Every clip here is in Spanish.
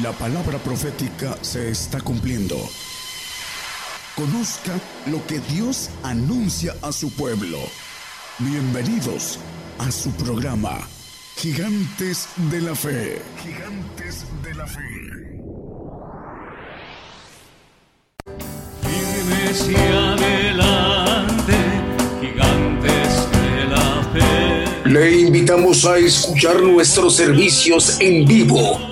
La palabra profética se está cumpliendo. Conozca lo que Dios anuncia a su pueblo. Bienvenidos a su programa, Gigantes de la Fe. Gigantes de la Fe. Firmes y adelante, gigantes de la fe. Le invitamos a escuchar nuestros servicios en vivo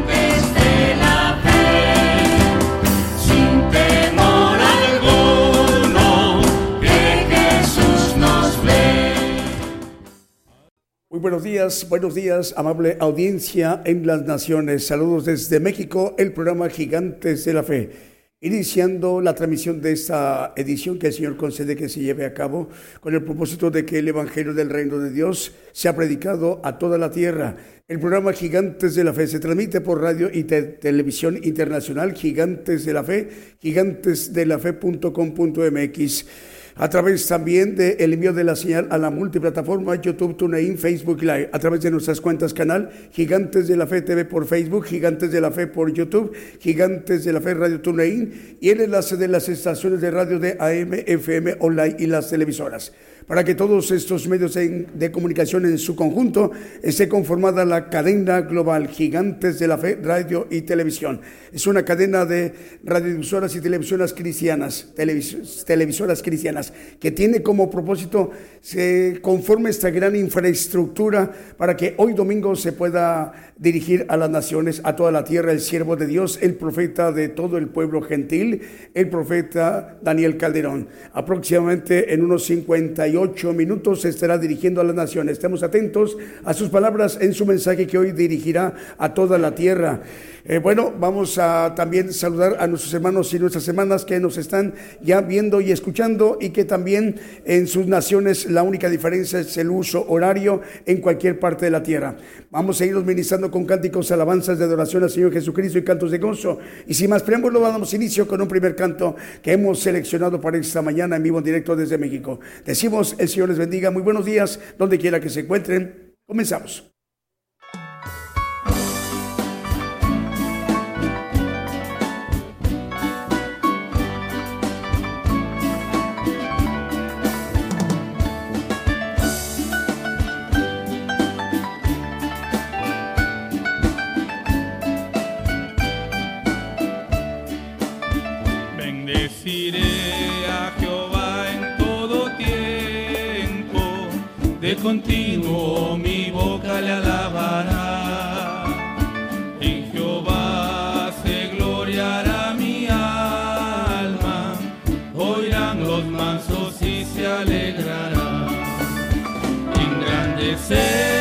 Buenos días, buenos días, amable audiencia en las naciones. Saludos desde México, el programa Gigantes de la Fe. Iniciando la transmisión de esta edición que el Señor concede que se lleve a cabo con el propósito de que el Evangelio del Reino de Dios sea predicado a toda la tierra. El programa Gigantes de la Fe se transmite por radio y televisión internacional Gigantes de la Fe, gigantesdelafe.com.mx a través también del el envío de la señal a la multiplataforma YouTube, TuneIn, Facebook Live, a través de nuestras cuentas canal Gigantes de la Fe TV por Facebook, Gigantes de la Fe por YouTube, Gigantes de la Fe Radio TuneIn y el enlace de las estaciones de radio de AM, FM, online y las televisoras para que todos estos medios de comunicación en su conjunto esté conformada la cadena global Gigantes de la Fe, Radio y Televisión. Es una cadena de radiodifusoras y televisoras cristianas, televisoras cristianas, que tiene como propósito se conforme esta gran infraestructura para que hoy domingo se pueda dirigir a las naciones, a toda la tierra, el siervo de Dios, el profeta de todo el pueblo gentil, el profeta Daniel Calderón. Aproximadamente en unos 58 minutos se estará dirigiendo a las naciones. Estemos atentos a sus palabras en su mensaje que hoy dirigirá a toda la tierra. Eh, bueno, vamos a también saludar a nuestros hermanos y nuestras hermanas que nos están ya viendo y escuchando y que también en sus naciones la única diferencia es el uso horario en cualquier parte de la tierra. Vamos a irnos ministrando con cánticos, alabanzas de adoración al Señor Jesucristo y cantos de gozo. Y sin más preámbulo, damos inicio con un primer canto que hemos seleccionado para esta mañana en vivo en directo desde México. Decimos, el Señor les bendiga. Muy buenos días, donde quiera que se encuentren. Comenzamos. Continuo mi boca le alabará. En Jehová se gloriará mi alma, oirán los mansos y se alegrarán. Engrandecer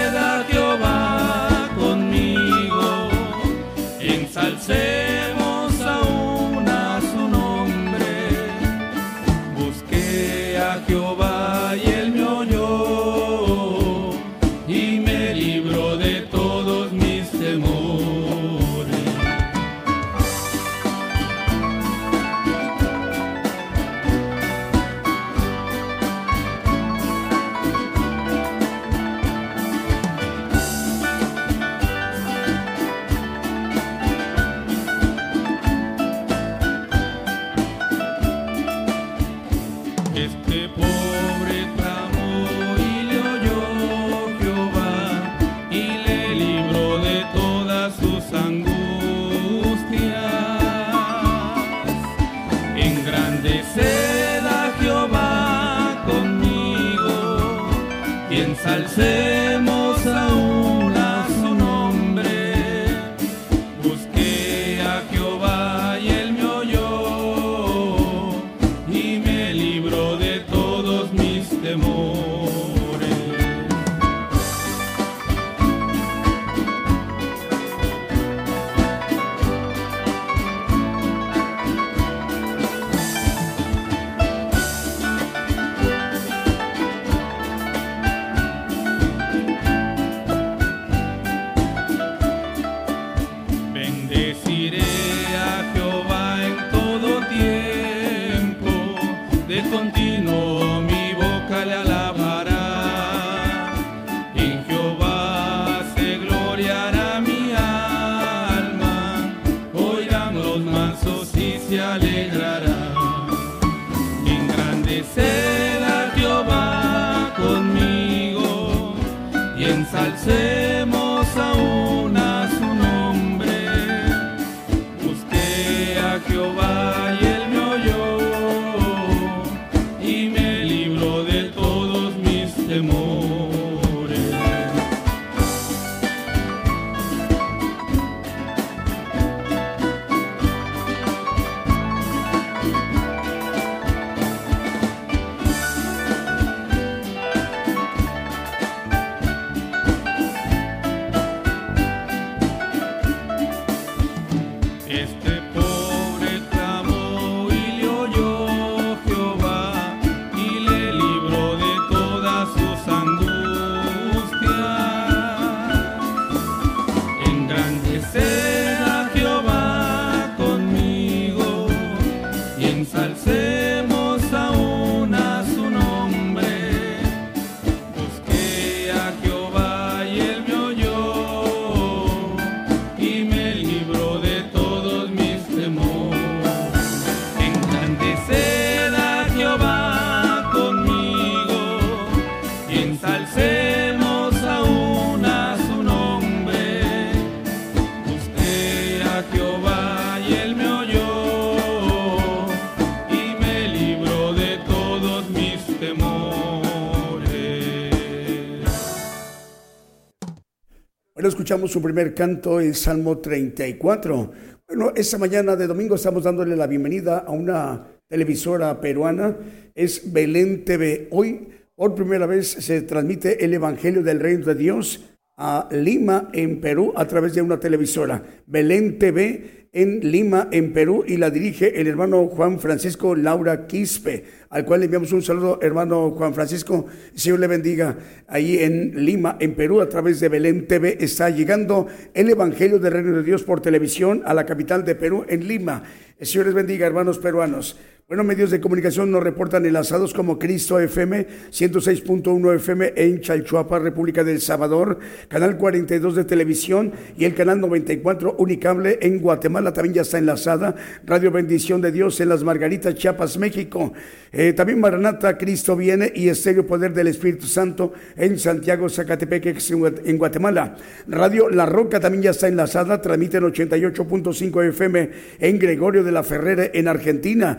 escuchamos su primer canto en Salmo 34. Bueno, esta mañana de domingo estamos dándole la bienvenida a una televisora peruana, es Belén TV. Hoy, por primera vez, se transmite el Evangelio del Reino de Dios a Lima, en Perú, a través de una televisora. Belén TV en Lima, en Perú, y la dirige el hermano Juan Francisco Laura Quispe, al cual le enviamos un saludo, hermano Juan Francisco. Señor le bendiga. Ahí en Lima, en Perú, a través de Belén TV, está llegando el Evangelio del Reino de Dios por televisión a la capital de Perú, en Lima. Señor les bendiga, hermanos peruanos. Bueno, medios de comunicación nos reportan enlazados como Cristo FM, 106.1 FM en Chalchuapa, República del Salvador, Canal 42 de televisión y el Canal 94 Unicable en Guatemala también ya está enlazada. Radio Bendición de Dios en Las Margaritas, Chiapas, México. Eh, también Maranata, Cristo viene y Estéreo Poder del Espíritu Santo en Santiago, Zacatepec, en Guatemala. Radio La Roca también ya está enlazada, transmite en 88.5 FM en Gregorio de la Ferrera en Argentina.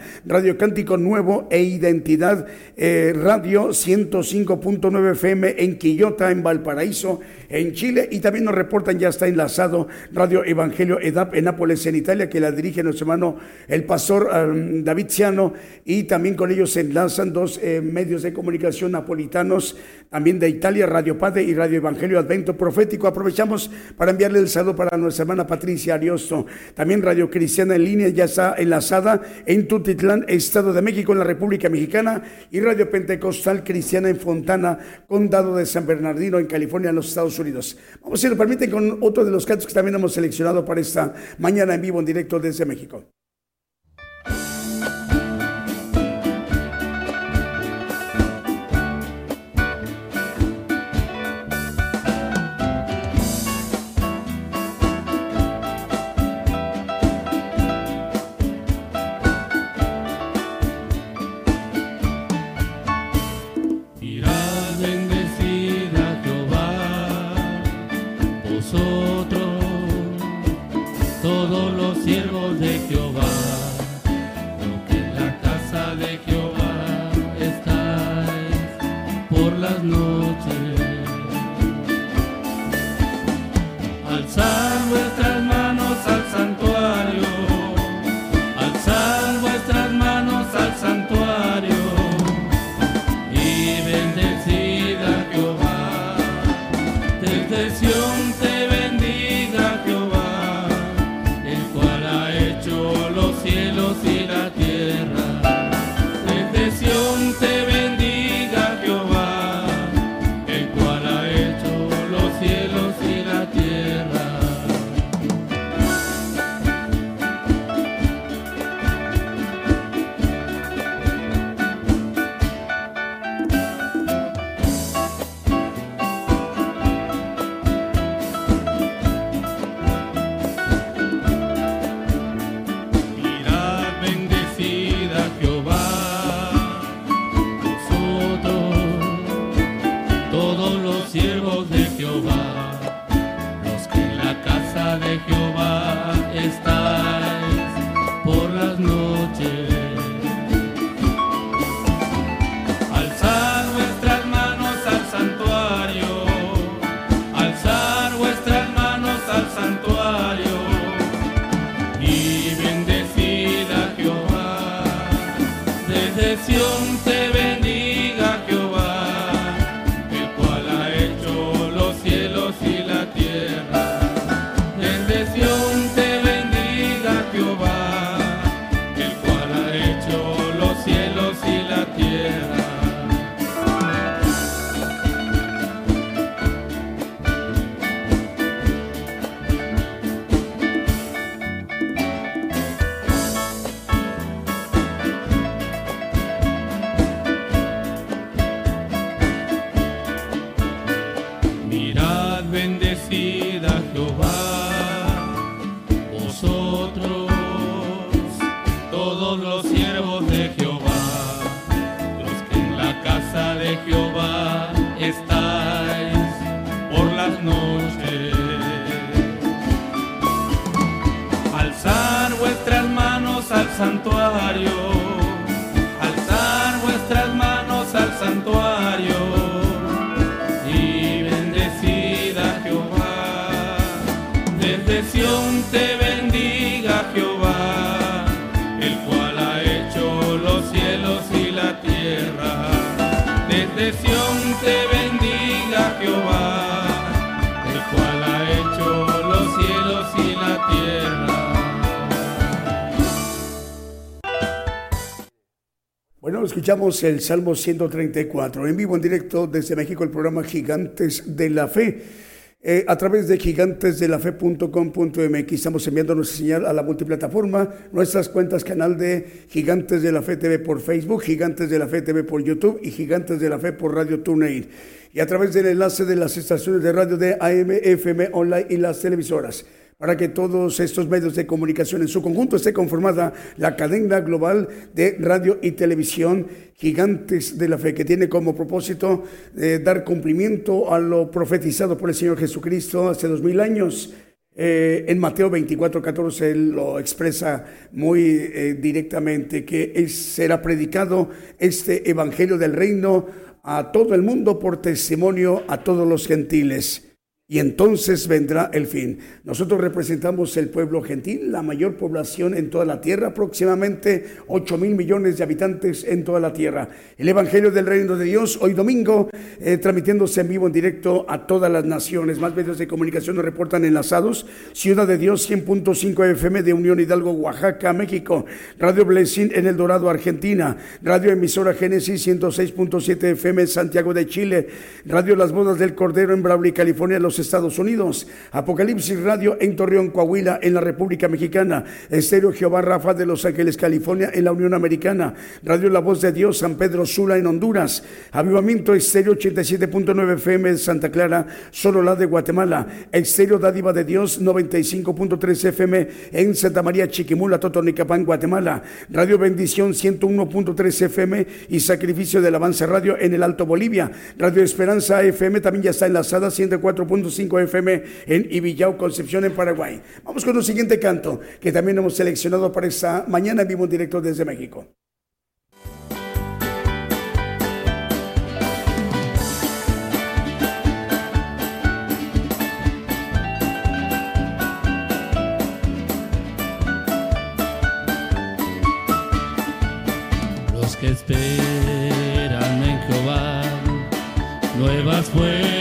Cántico Nuevo e Identidad eh, Radio 105.9 FM en Quillota, en Valparaíso, en Chile. Y también nos reportan, ya está enlazado Radio Evangelio EDAP en Nápoles, en Italia, que la dirige nuestro hermano el pastor um, David Ciano. Y también con ellos se enlazan dos eh, medios de comunicación napolitanos, también de Italia, Radio Padre y Radio Evangelio Advento Profético. Aprovechamos para enviarle el saludo para nuestra hermana Patricia Ariosto. También Radio Cristiana en línea ya está enlazada en Tutitlán, Estado de México, en la República Mexicana, y Radio Pentecostal Cristiana en Fontana, Condado de San Bernardino, en California, en los Estados Unidos. Vamos, si lo permiten, con otro de los cantos que también hemos seleccionado para esta mañana en vivo, en directo desde México. Escuchamos el Salmo 134 en vivo, en directo desde México, el programa Gigantes de la Fe. Eh, a través de gigantesdelafe.com.mx estamos enviando nuestra señal a la multiplataforma, nuestras cuentas canal de Gigantes de la Fe TV por Facebook, Gigantes de la Fe TV por YouTube y Gigantes de la Fe por Radio TuneIn. Y a través del enlace de las estaciones de radio de AM, FM, online y las televisoras para que todos estos medios de comunicación en su conjunto esté conformada la cadena global de radio y televisión gigantes de la fe, que tiene como propósito eh, dar cumplimiento a lo profetizado por el Señor Jesucristo hace dos mil años. Eh, en Mateo 24, 14 él lo expresa muy eh, directamente, que será predicado este evangelio del reino a todo el mundo por testimonio a todos los gentiles y entonces vendrá el fin. Nosotros representamos el pueblo gentil, la mayor población en toda la tierra, aproximadamente 8 mil millones de habitantes en toda la tierra. El Evangelio del Reino de Dios, hoy domingo, eh, transmitiéndose en vivo, en directo a todas las naciones. Más medios de comunicación nos reportan enlazados. Ciudad de Dios, 100.5 FM de Unión Hidalgo, Oaxaca, México. Radio Blessing en El Dorado, Argentina. Radio Emisora Génesis, 106.7 FM, Santiago de Chile. Radio Las Bodas del Cordero en Brawley, California, los Estados Unidos. Apocalipsis Radio en Torreón, Coahuila, en la República Mexicana. Estéreo Jehová Rafa de Los Ángeles, California, en la Unión Americana. Radio La Voz de Dios, San Pedro Sula, en Honduras. Avivamiento Estéreo 87.9 FM de Santa Clara, solo la de Guatemala. Estéreo Dádiva de Dios 95.3 FM en Santa María Chiquimula, Totonicapán, Guatemala. Radio Bendición 101.3 FM y Sacrificio del Avance Radio en el Alto Bolivia. Radio Esperanza FM también ya está enlazada 104. 5 FM en Ibillau, Concepción, en Paraguay. Vamos con un siguiente canto que también hemos seleccionado para esta mañana en vivo en directo desde México. Los que esperan en Jehová, nuevas fuerzas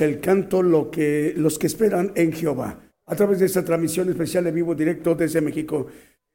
el canto lo que, Los que esperan en Jehová. A través de esta transmisión especial de vivo directo desde México,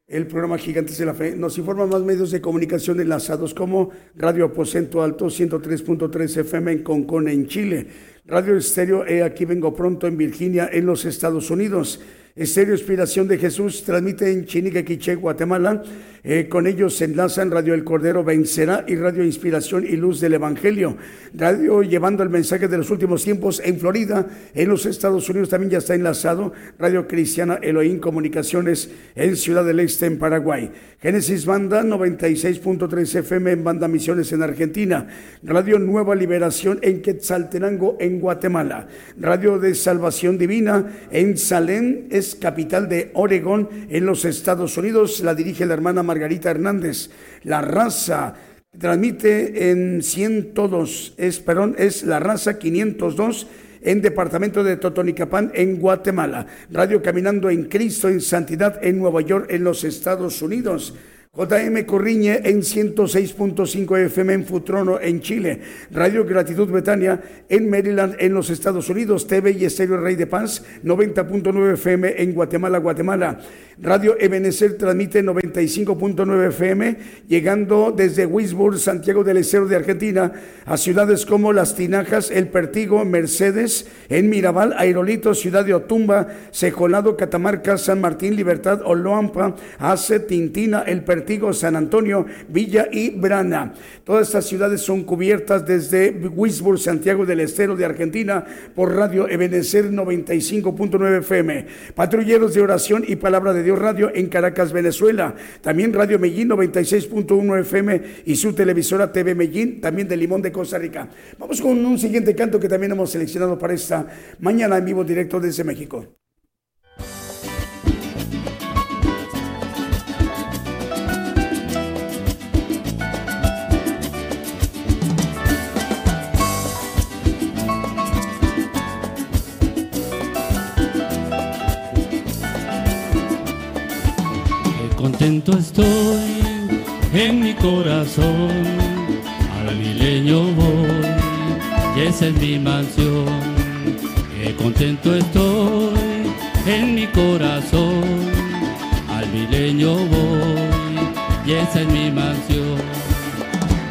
el programa Gigantes de la Fe nos informa más medios de comunicación enlazados como Radio Aposento Alto 103.3 FM en Concón, en Chile, Radio Estéreo E Aquí Vengo Pronto en Virginia, en los Estados Unidos, Estéreo Inspiración de Jesús transmite en Chinique, Guatemala. Eh, con ellos se enlazan Radio El Cordero Vencerá y Radio Inspiración y Luz del Evangelio. Radio llevando el mensaje de los últimos tiempos en Florida, en los Estados Unidos también ya está enlazado. Radio Cristiana Elohim Comunicaciones en Ciudad del Este, en Paraguay. Génesis Banda 96.3 FM en Banda Misiones en Argentina. Radio Nueva Liberación en Quetzaltenango en Guatemala. Radio de Salvación Divina en Salem es capital de Oregón en los Estados Unidos. La dirige la hermana Margarita Hernández. La raza transmite en 102, es, perdón, es la raza 502 en departamento de Totonicapán, en Guatemala. Radio Caminando en Cristo, en Santidad, en Nueva York, en los Estados Unidos. JM Corriñe en 106.5 FM en Futrono, en Chile. Radio Gratitud Betania en Maryland, en los Estados Unidos. TV y Estéreo Rey de Paz, 90.9 FM en Guatemala, Guatemala. Radio Ebenezer transmite 95.9 FM, llegando desde Wisburg, Santiago del Estero de Argentina, a ciudades como Las Tinajas, El Pertigo, Mercedes, en Mirabal, Aerolito, Ciudad de Otumba, Sejolado, Catamarca, San Martín, Libertad, Oloampa, Ace, Tintina, El Pertigo, San Antonio, Villa y Brana. Todas estas ciudades son cubiertas desde Wisburg, Santiago del Estero de Argentina, por Radio Ebenezer 95.9 FM. Patrulleros de oración y palabra de Dios Radio en Caracas, Venezuela. También Radio Medellín 96.1 FM y su televisora TV Medellín, también de Limón de Costa Rica. Vamos con un siguiente canto que también hemos seleccionado para esta mañana en vivo directo desde México. Contento estoy en mi corazón, al milenio voy, y esa es mi mansión. Qué contento estoy en mi corazón, al milenio voy, y esa es mi mansión.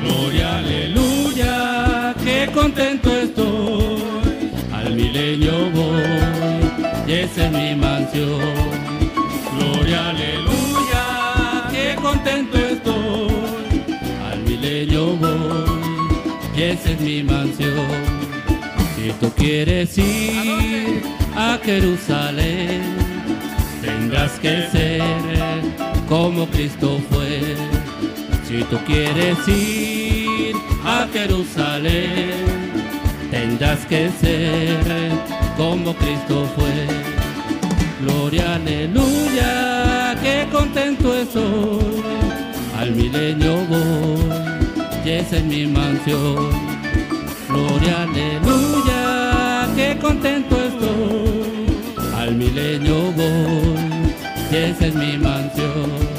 Gloria, aleluya, qué contento estoy, al milenio voy, y esa es mi mansión. Gloria, aleluya contento estoy, al milenio voy, y esa es mi mansión. Si tú quieres ir a Jerusalén, tendrás que ser como Cristo fue. Si tú quieres ir a Jerusalén, tendrás que ser como Cristo fue. Gloria, aleluya, contento estoy. Al milenio voy, y esa es mi mansión. Gloria, aleluya, qué contento estoy. Al milenio voy, y esa es mi mansión.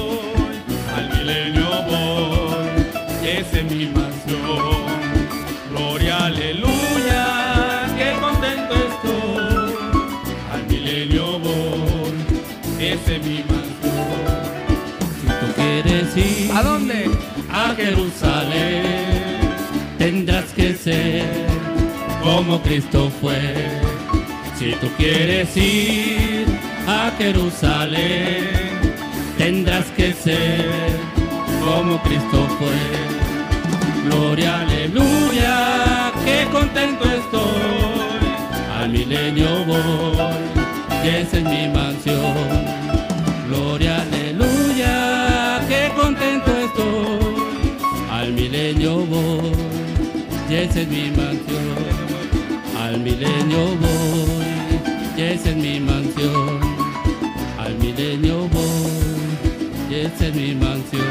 Jerusalén, tendrás que ser como Cristo fue. Si tú quieres ir a Jerusalén, tendrás que ser como Cristo fue. Gloria, aleluya, qué contento estoy. Al milenio voy, que esa es mi mansión. Milenio voy, y esa es mi mansión. Al milenio voy, y esa es mi mansión. Al milenio voy, y esa es mi mansión.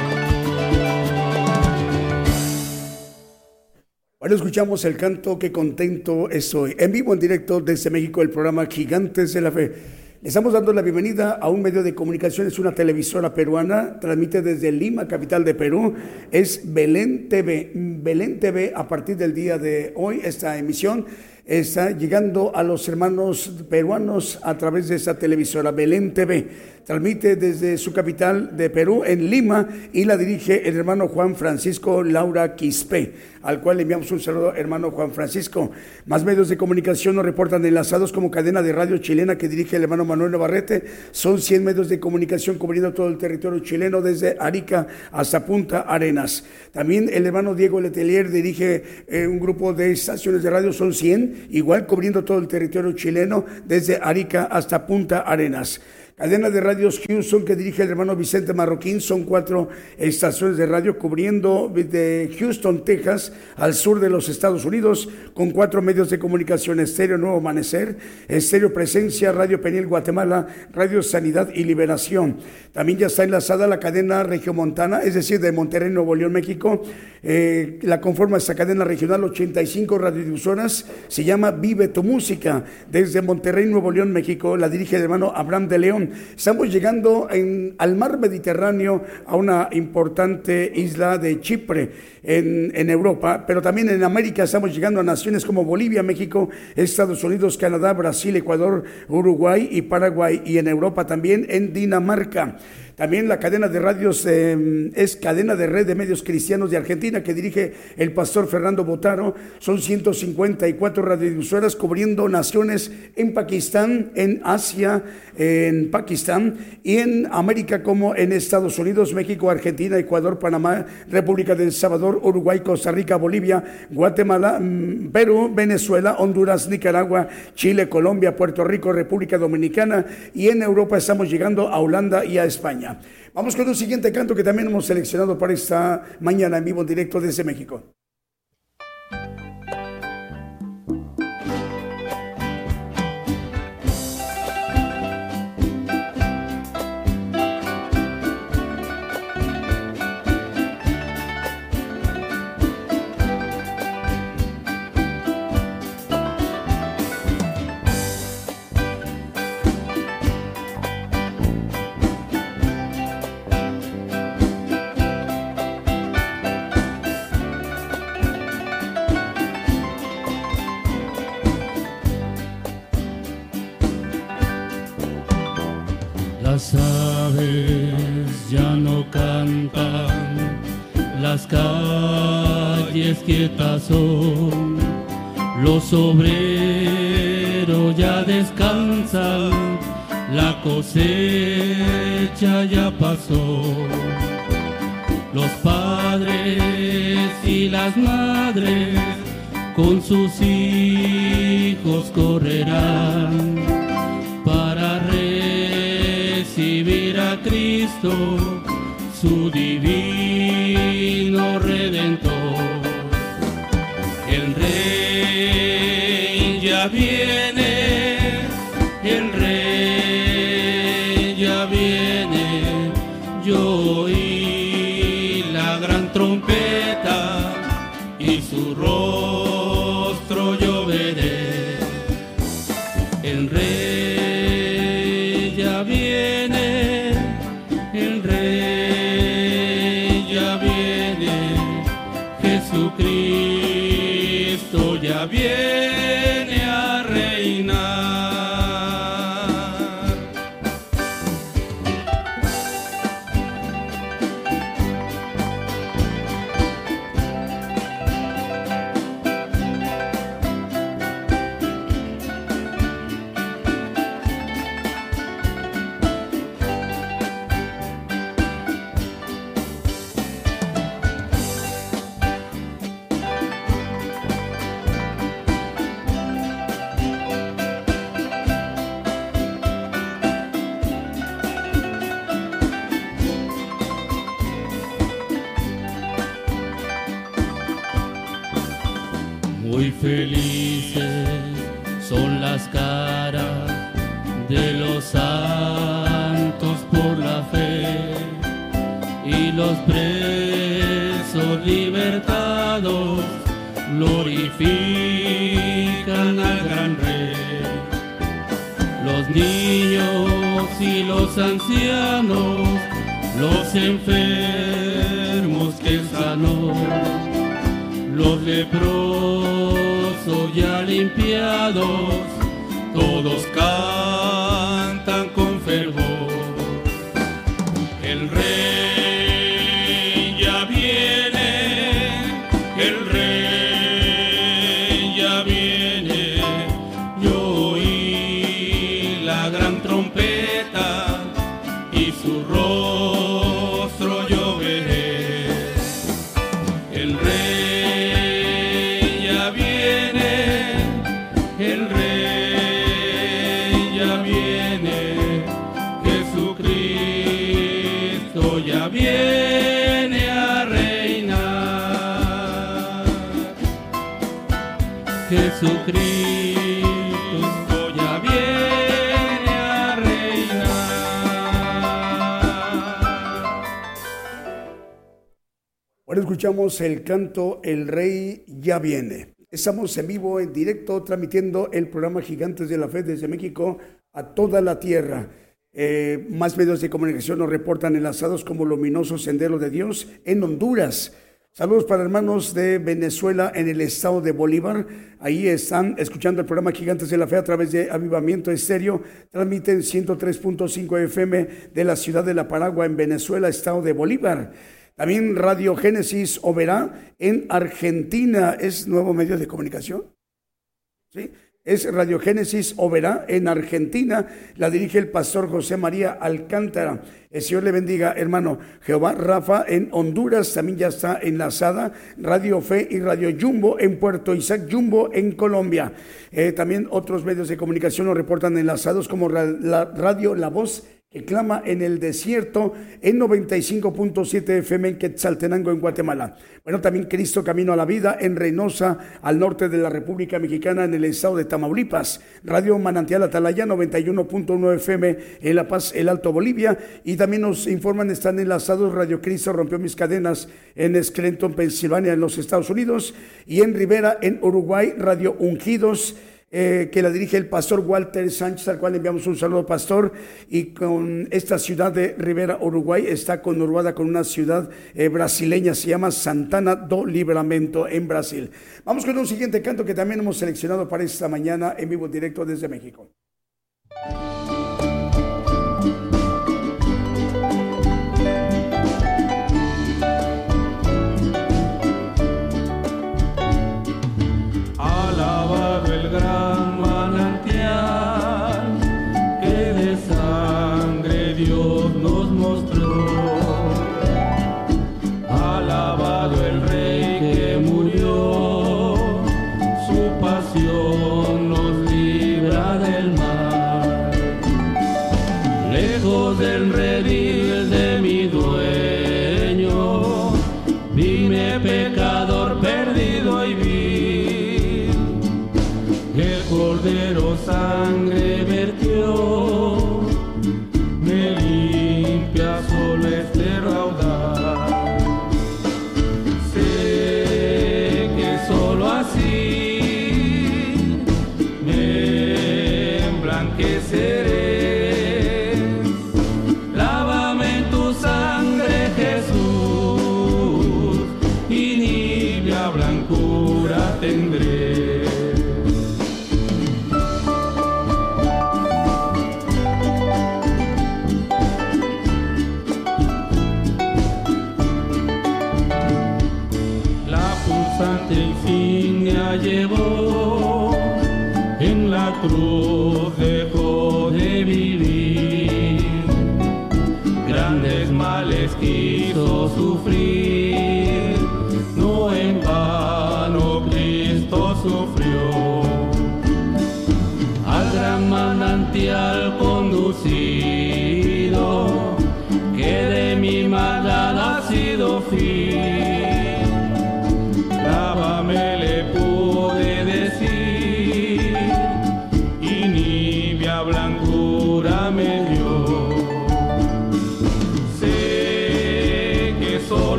Bueno, escuchamos el canto que contento estoy. En vivo, en directo desde México, el programa Gigantes de la Fe. Le estamos dando la bienvenida a un medio de comunicación, es una televisora peruana, transmite desde Lima, capital de Perú, es Belén TV. Belén TV, a partir del día de hoy, esta emisión está llegando a los hermanos peruanos a través de esta televisora Belén TV. Transmite desde su capital de Perú, en Lima, y la dirige el hermano Juan Francisco Laura Quispe, al cual le enviamos un saludo, hermano Juan Francisco. Más medios de comunicación nos reportan enlazados como cadena de radio chilena que dirige el hermano Manuel Navarrete. Son 100 medios de comunicación cubriendo todo el territorio chileno, desde Arica hasta Punta Arenas. También el hermano Diego Letelier dirige eh, un grupo de estaciones de radio, son 100, igual cubriendo todo el territorio chileno, desde Arica hasta Punta Arenas. Cadena de radios Houston que dirige el hermano Vicente Marroquín. Son cuatro estaciones de radio cubriendo de Houston, Texas, al sur de los Estados Unidos, con cuatro medios de comunicación: Estéreo Nuevo Amanecer, Estéreo Presencia, Radio Peniel Guatemala, Radio Sanidad y Liberación. También ya está enlazada la cadena Regiomontana, es decir, de Monterrey, Nuevo León, México. Eh, la conforma esta cadena regional 85 radiodifusoras. Se llama Vive tu Música. Desde Monterrey, Nuevo León, México, la dirige el hermano Abraham de León. Estamos llegando al mar Mediterráneo, a una importante isla de Chipre en, en Europa, pero también en América estamos llegando a naciones como Bolivia, México, Estados Unidos, Canadá, Brasil, Ecuador, Uruguay y Paraguay, y en Europa también en Dinamarca. También la cadena de radios eh, es cadena de red de medios cristianos de Argentina que dirige el pastor Fernando Botaro. Son 154 radiodifusoras cubriendo naciones en Pakistán, en Asia, en Pakistán y en América como en Estados Unidos, México, Argentina, Ecuador, Panamá, República del Salvador, Uruguay, Costa Rica, Bolivia, Guatemala, mm, Perú, Venezuela, Honduras, Nicaragua, Chile, Colombia, Puerto Rico, República Dominicana y en Europa estamos llegando a Holanda y a España. Vamos con un siguiente canto que también hemos seleccionado para esta mañana en vivo en directo desde México. Quietas son, los obreros ya descansan, la cosecha ya pasó. Los padres y las madres con sus hijos correrán para recibir a Cristo, su divino redentor. Viene, el canto El Rey ya viene. Estamos en vivo, en directo, transmitiendo el programa Gigantes de la Fe desde México a toda la tierra. Eh, más medios de comunicación nos reportan enlazados como Luminoso Sendero de Dios en Honduras. Saludos para hermanos de Venezuela en el estado de Bolívar. Ahí están escuchando el programa Gigantes de la Fe a través de Avivamiento Estéreo. Transmiten 103.5 FM de la ciudad de La Paragua en Venezuela, estado de Bolívar. También Radio Génesis Oberá en Argentina. ¿Es nuevo medio de comunicación? ¿Sí? Es Radio Génesis Oberá en Argentina. La dirige el pastor José María Alcántara. El Señor le bendiga, hermano. Jehová Rafa en Honduras también ya está enlazada. Radio Fe y Radio Jumbo en Puerto Isaac Jumbo en Colombia. Eh, también otros medios de comunicación nos reportan enlazados como la Radio La Voz que clama en el desierto en 95.7 FM en Quetzaltenango, en Guatemala. Bueno, también Cristo Camino a la Vida en Reynosa, al norte de la República Mexicana, en el estado de Tamaulipas. Radio Manantial Atalaya, 91.1 FM en La Paz, el Alto Bolivia. Y también nos informan, están enlazados Radio Cristo rompió mis cadenas en Scranton, Pensilvania, en los Estados Unidos. Y en Rivera, en Uruguay, Radio Ungidos eh, que la dirige el pastor Walter Sánchez, al cual enviamos un saludo, pastor. Y con esta ciudad de Rivera, Uruguay, está conurbada con una ciudad eh, brasileña, se llama Santana do Livramento en Brasil. Vamos con un siguiente canto que también hemos seleccionado para esta mañana en vivo directo desde México.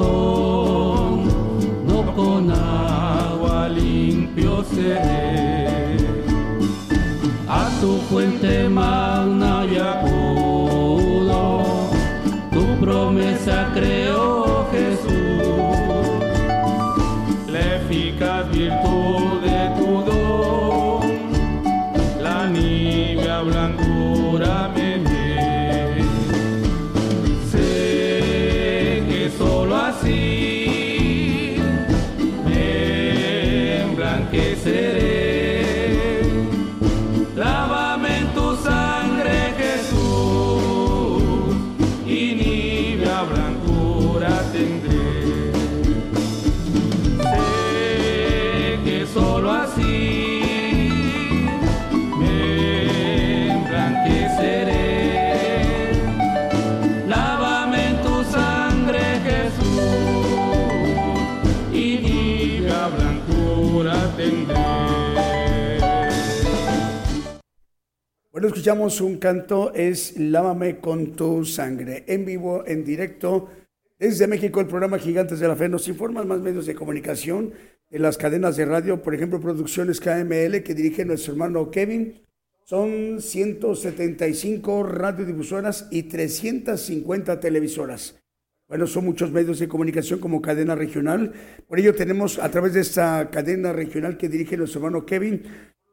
No con agua limpio seré. A tu fuente magna y acudo, tu promesa creo Escuchamos un canto, es Lávame con tu sangre. En vivo, en directo, desde México, el programa Gigantes de la Fe nos informa más medios de comunicación de las cadenas de radio, por ejemplo, Producciones KML, que dirige nuestro hermano Kevin. Son 175 radiodifusoras y 350 televisoras. Bueno, son muchos medios de comunicación como cadena regional. Por ello tenemos a través de esta cadena regional que dirige nuestro hermano Kevin,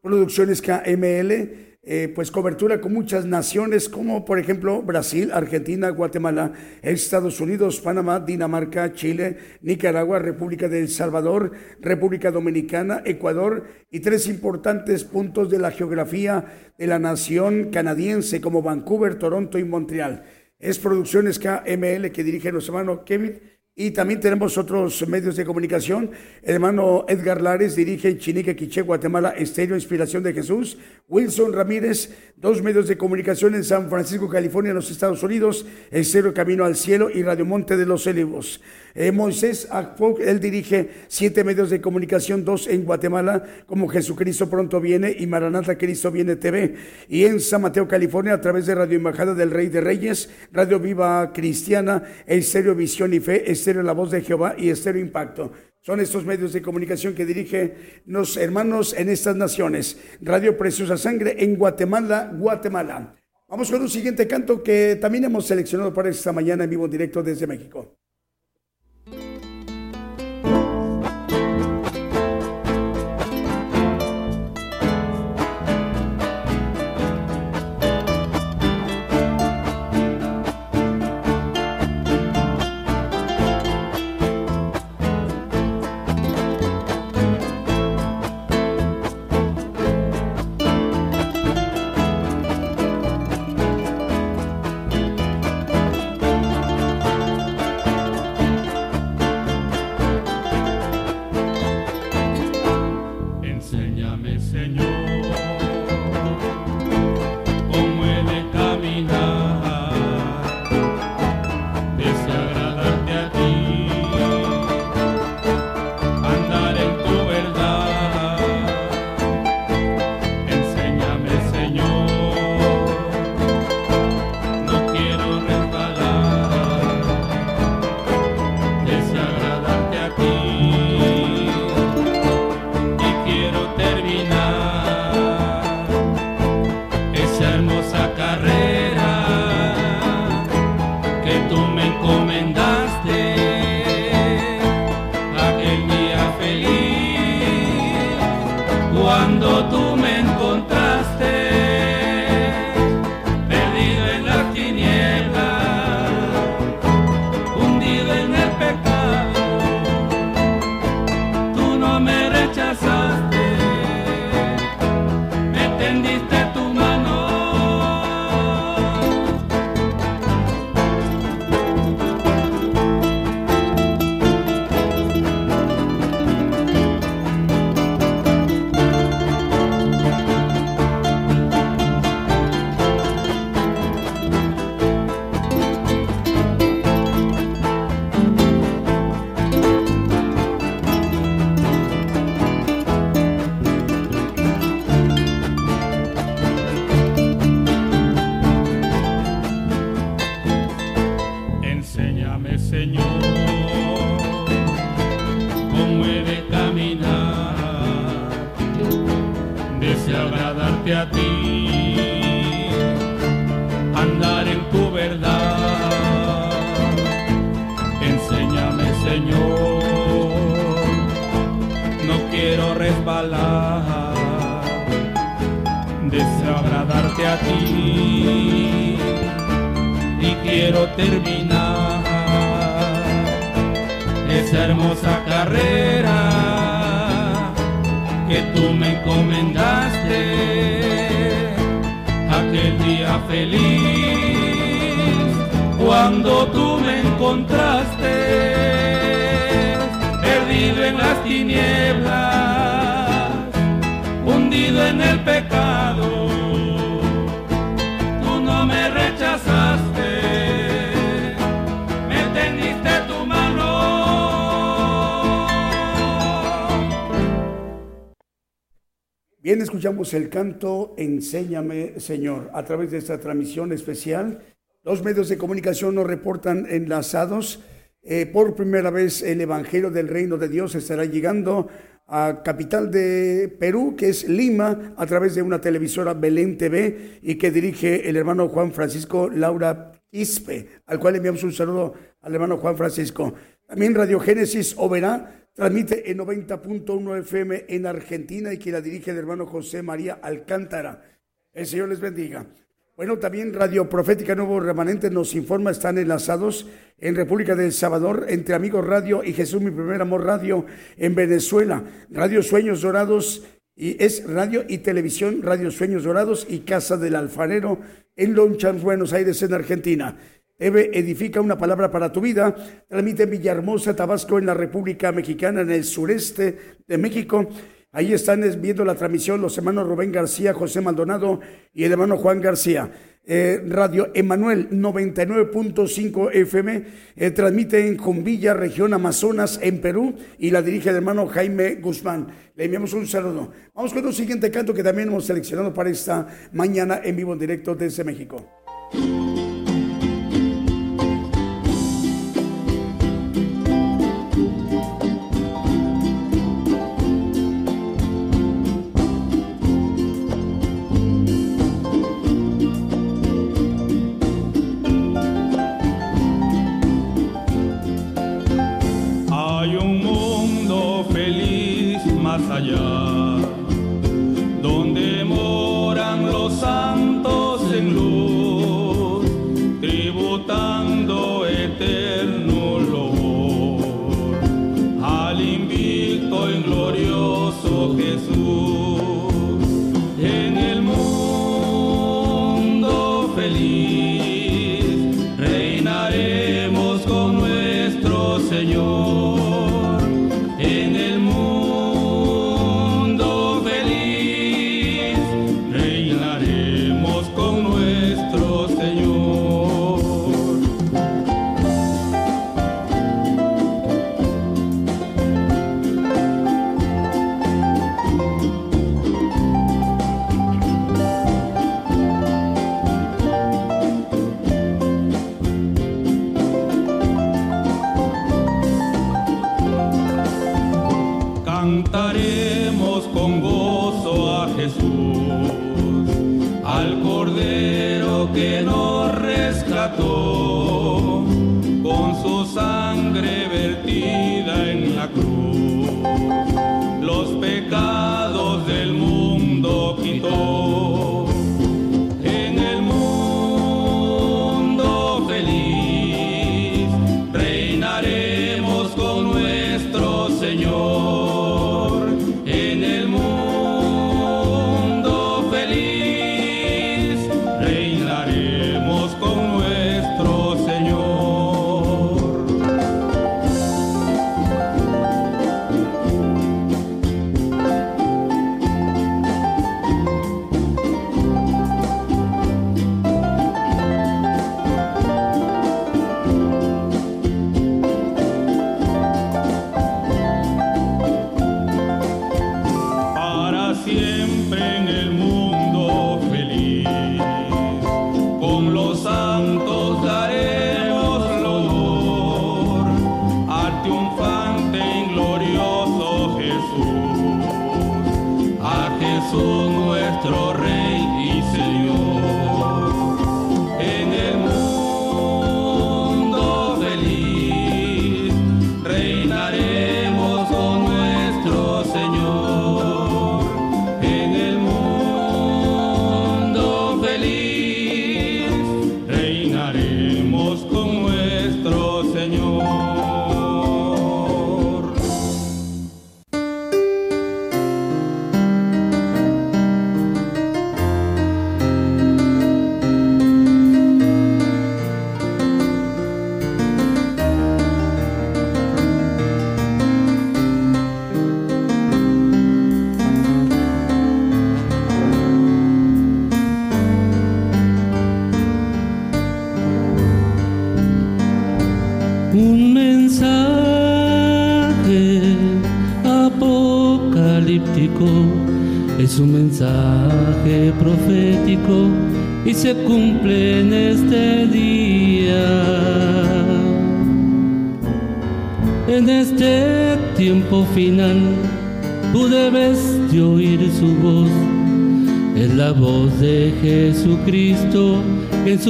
Producciones KML, eh, pues cobertura con muchas naciones como por ejemplo Brasil, Argentina, Guatemala, Estados Unidos, Panamá, Dinamarca, Chile, Nicaragua, República de El Salvador, República Dominicana, Ecuador y tres importantes puntos de la geografía de la nación canadiense como Vancouver, Toronto y Montreal. Es Producciones KML que dirige nuestro hermano Kevin y también tenemos otros medios de comunicación. El hermano Edgar Lares dirige Chinique, Quiché, Guatemala, Estéreo Inspiración de Jesús. Wilson Ramírez, dos medios de comunicación en San Francisco, California, en los Estados Unidos. Estéreo Camino al Cielo y Radio Monte de los Olivos. Eh, Moisés Akpok, él dirige siete medios de comunicación, dos en Guatemala, como Jesucristo Pronto Viene y Maranata Cristo Viene TV. Y en San Mateo, California, a través de Radio Embajada del Rey de Reyes, Radio Viva Cristiana, Estéreo Visión y Fe, Estéreo La Voz de Jehová y Estéreo Impacto. Son estos medios de comunicación que dirige los hermanos en estas naciones. Radio Preciosa Sangre en Guatemala, Guatemala. Vamos con un siguiente canto que también hemos seleccionado para esta mañana en vivo directo desde México. El canto Enséñame, Señor, a través de esta transmisión especial. Los medios de comunicación nos reportan enlazados. Eh, por primera vez el Evangelio del Reino de Dios estará llegando a capital de Perú, que es Lima, a través de una televisora Belén TV y que dirige el hermano Juan Francisco Laura Quispe, al cual enviamos un saludo al hermano Juan Francisco. También Radio Génesis Oberá transmite en 90.1 FM en Argentina y que la dirige el hermano José María Alcántara. El Señor les bendiga. Bueno, también Radio Profética Nuevo Remanente nos informa, están enlazados en República del Salvador, entre Amigos Radio y Jesús Mi Primer Amor Radio en Venezuela, Radio Sueños Dorados y es radio y televisión, Radio Sueños Dorados y Casa del Alfarero en Lonchan, Buenos Aires, en Argentina. Eve edifica una palabra para tu vida. Transmite Villahermosa, Tabasco, en la República Mexicana, en el sureste de México. Ahí están viendo la transmisión los hermanos Rubén García, José Maldonado y el hermano Juan García. Eh, Radio Emanuel 99.5 FM eh, transmite en Convilla, región Amazonas, en Perú, y la dirige el hermano Jaime Guzmán. Le enviamos un saludo. Vamos con un siguiente canto que también hemos seleccionado para esta mañana en vivo en directo desde México.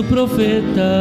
Profeta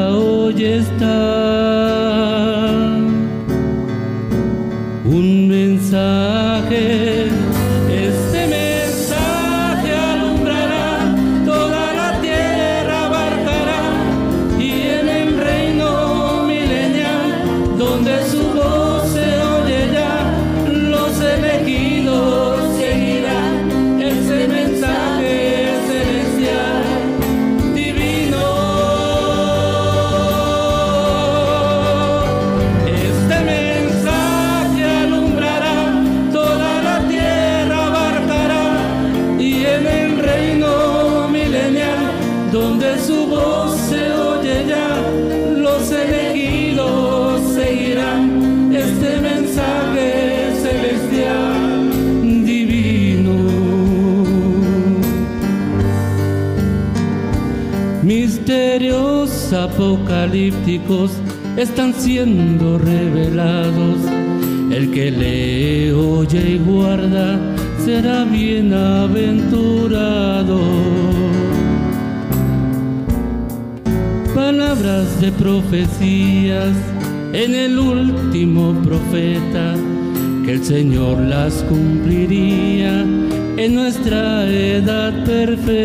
siendo revelados. El que lee, oye y guarda será bienaventurado. Palabras de profecías en el último profeta, que el Señor las cumpliría en nuestra edad perfecta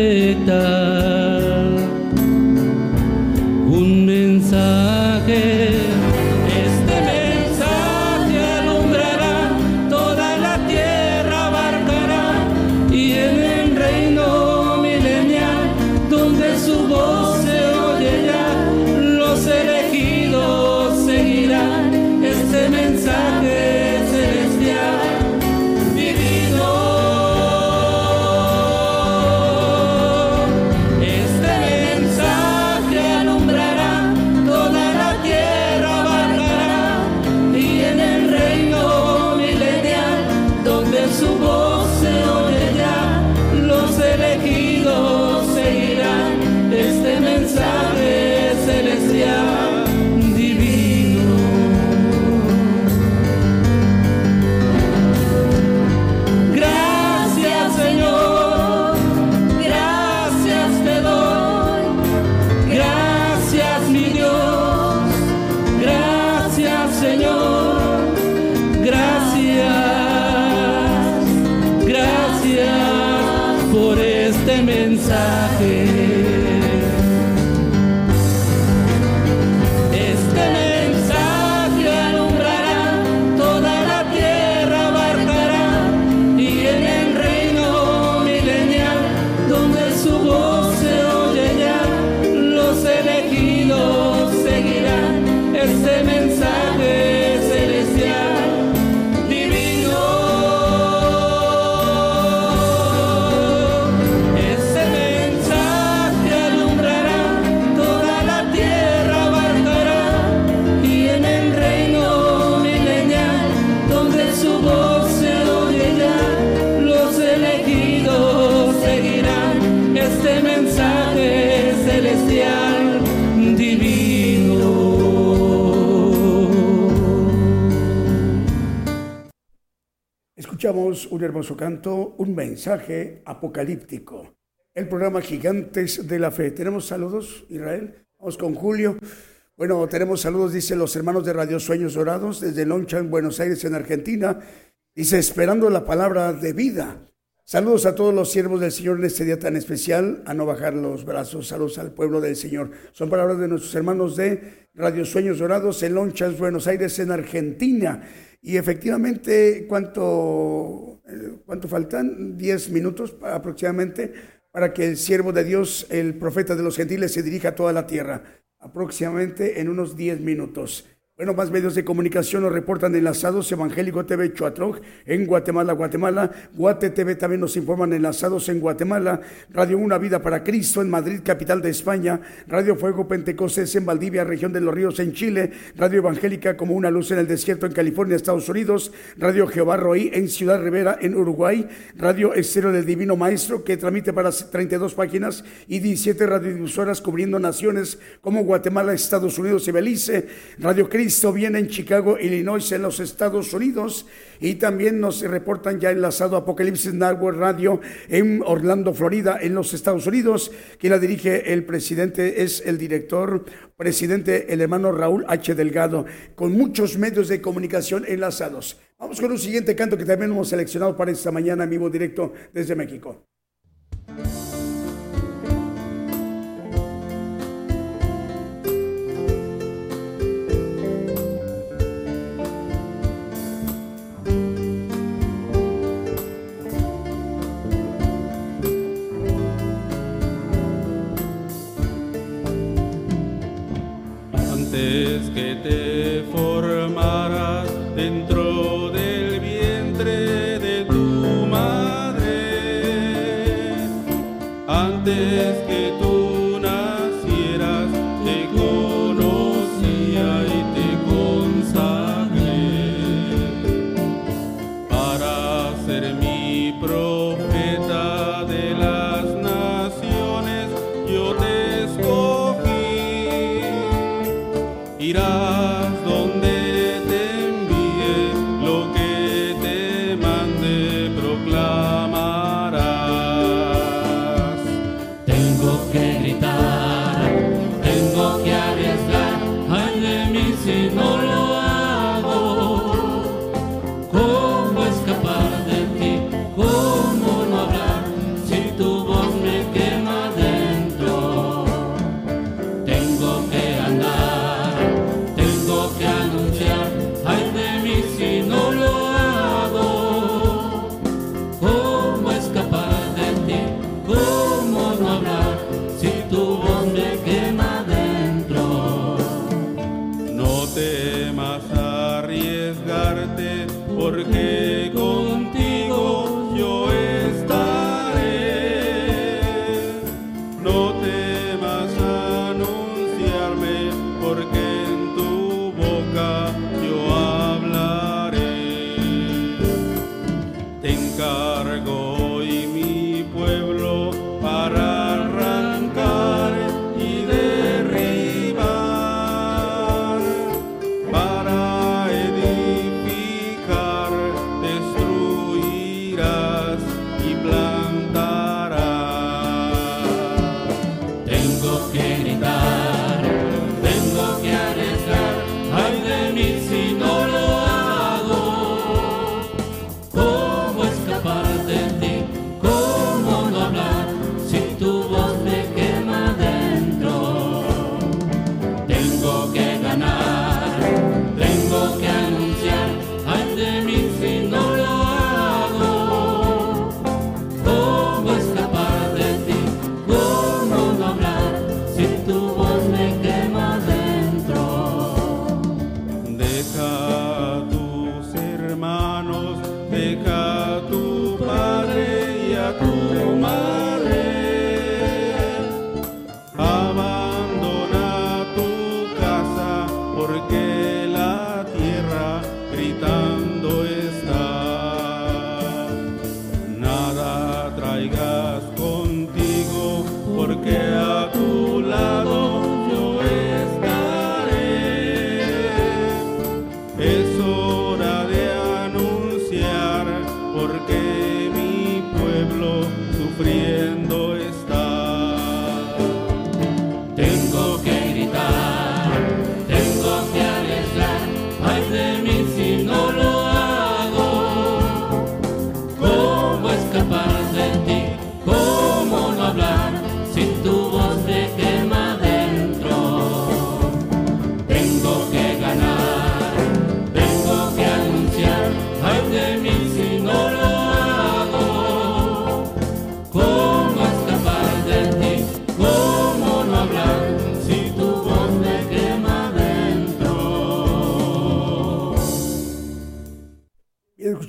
canto, un mensaje apocalíptico. El programa Gigantes de la Fe. ¿Tenemos saludos, Israel? Vamos con Julio. Bueno, tenemos saludos, dice los hermanos de Radio Sueños Dorados, desde Loncha, en Buenos Aires, en Argentina. Dice, esperando la palabra de vida. Saludos a todos los siervos del Señor en este día tan especial, a no bajar los brazos. Saludos al pueblo del Señor. Son palabras de nuestros hermanos de Radio Sueños Dorados en Lonchas, Buenos Aires, en Argentina. Y efectivamente, ¿cuánto, eh, cuánto faltan? Diez minutos aproximadamente para que el siervo de Dios, el profeta de los gentiles, se dirija a toda la tierra. Aproximadamente en unos diez minutos. Bueno, más medios de comunicación nos reportan enlazados Evangélico TV Chuatroj en Guatemala, Guatemala. Guate TV también nos informan enlazados en Guatemala. Radio Una Vida para Cristo en Madrid, capital de España. Radio Fuego Pentecostés en Valdivia, región de los Ríos en Chile. Radio Evangélica como una luz en el desierto en California, Estados Unidos. Radio Jehová Roí en Ciudad Rivera en Uruguay. Radio Estero del Divino Maestro que transmite para 32 páginas y 17 radiodifusoras cubriendo naciones como Guatemala, Estados Unidos y Belice. Radio Cristo Cristo viene en Chicago, Illinois, en los Estados Unidos. Y también nos reportan ya enlazado Apocalipsis Network Radio en Orlando, Florida, en los Estados Unidos. Quien la dirige el presidente es el director, presidente, el hermano Raúl H. Delgado, con muchos medios de comunicación enlazados. Vamos con un siguiente canto que también hemos seleccionado para esta mañana en vivo directo desde México.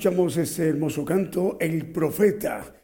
Escuchamos este hermoso canto, El Profeta.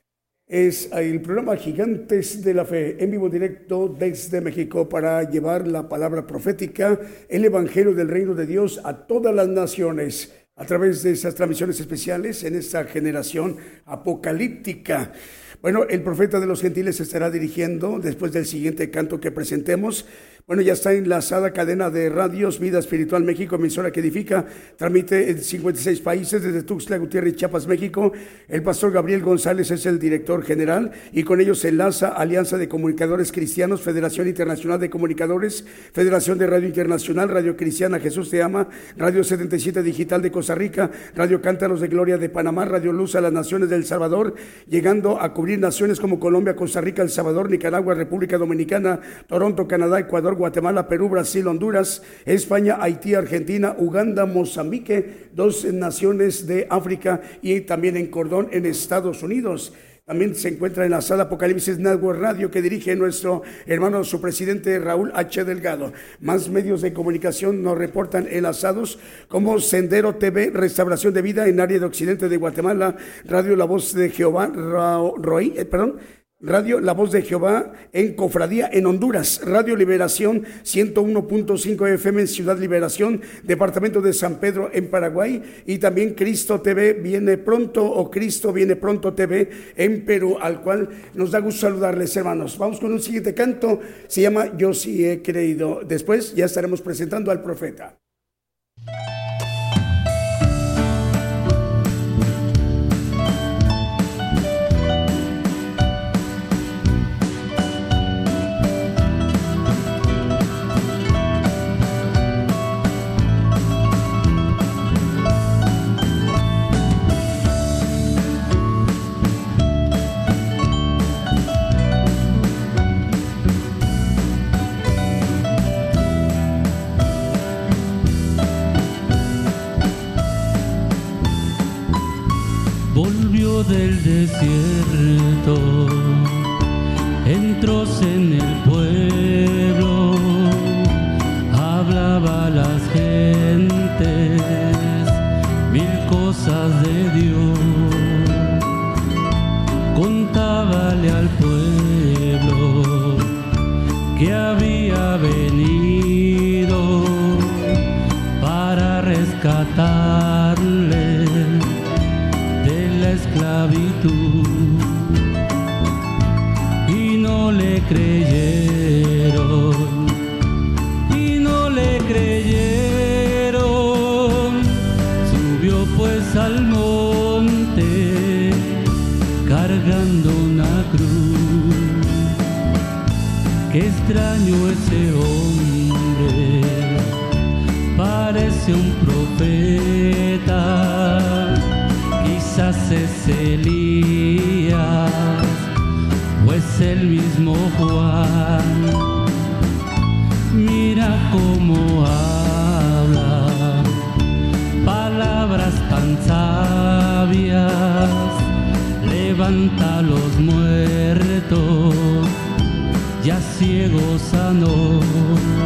Es el programa Gigantes de la Fe, en vivo directo desde México, para llevar la palabra profética, el Evangelio del Reino de Dios a todas las naciones, a través de esas transmisiones especiales en esta generación apocalíptica. Bueno, el profeta de los gentiles estará dirigiendo después del siguiente canto que presentemos bueno, ya está enlazada cadena de radios Vida Espiritual México, emisora que edifica, transmite en 56 países desde Tuxtla Gutiérrez, Chiapas, México. El pastor Gabriel González es el director general y con ellos se enlaza Alianza de Comunicadores Cristianos, Federación Internacional de Comunicadores, Federación de Radio Internacional, Radio Cristiana Jesús Te Ama, Radio 77 Digital de Costa Rica, Radio Cántaros de Gloria de Panamá, Radio Luz a las Naciones del Salvador, llegando a cubrir naciones como Colombia, Costa Rica, El Salvador, Nicaragua, República Dominicana, Toronto, Canadá, Ecuador, Guatemala, Perú, Brasil, Honduras, España, Haití, Argentina, Uganda, Mozambique, dos naciones de África y también en Cordón, en Estados Unidos. También se encuentra en la sala Apocalipsis Network Radio que dirige nuestro hermano, su presidente Raúl H. Delgado. Más medios de comunicación nos reportan enlazados como Sendero TV, Restauración de Vida en área de Occidente de Guatemala, Radio La Voz de Jehová, Roy, eh, perdón, Radio La Voz de Jehová en Cofradía en Honduras, Radio Liberación 101.5 FM en Ciudad Liberación, Departamento de San Pedro en Paraguay y también Cristo TV viene pronto o Cristo viene pronto TV en Perú, al cual nos da gusto saludarles hermanos. Vamos con un siguiente canto, se llama Yo sí he creído. Después ya estaremos presentando al profeta. Desierto, entró en el pueblo, Elías o es el mismo Juan. Mira cómo habla, palabras tan sabias, levanta a los muertos, ya ciego sanó.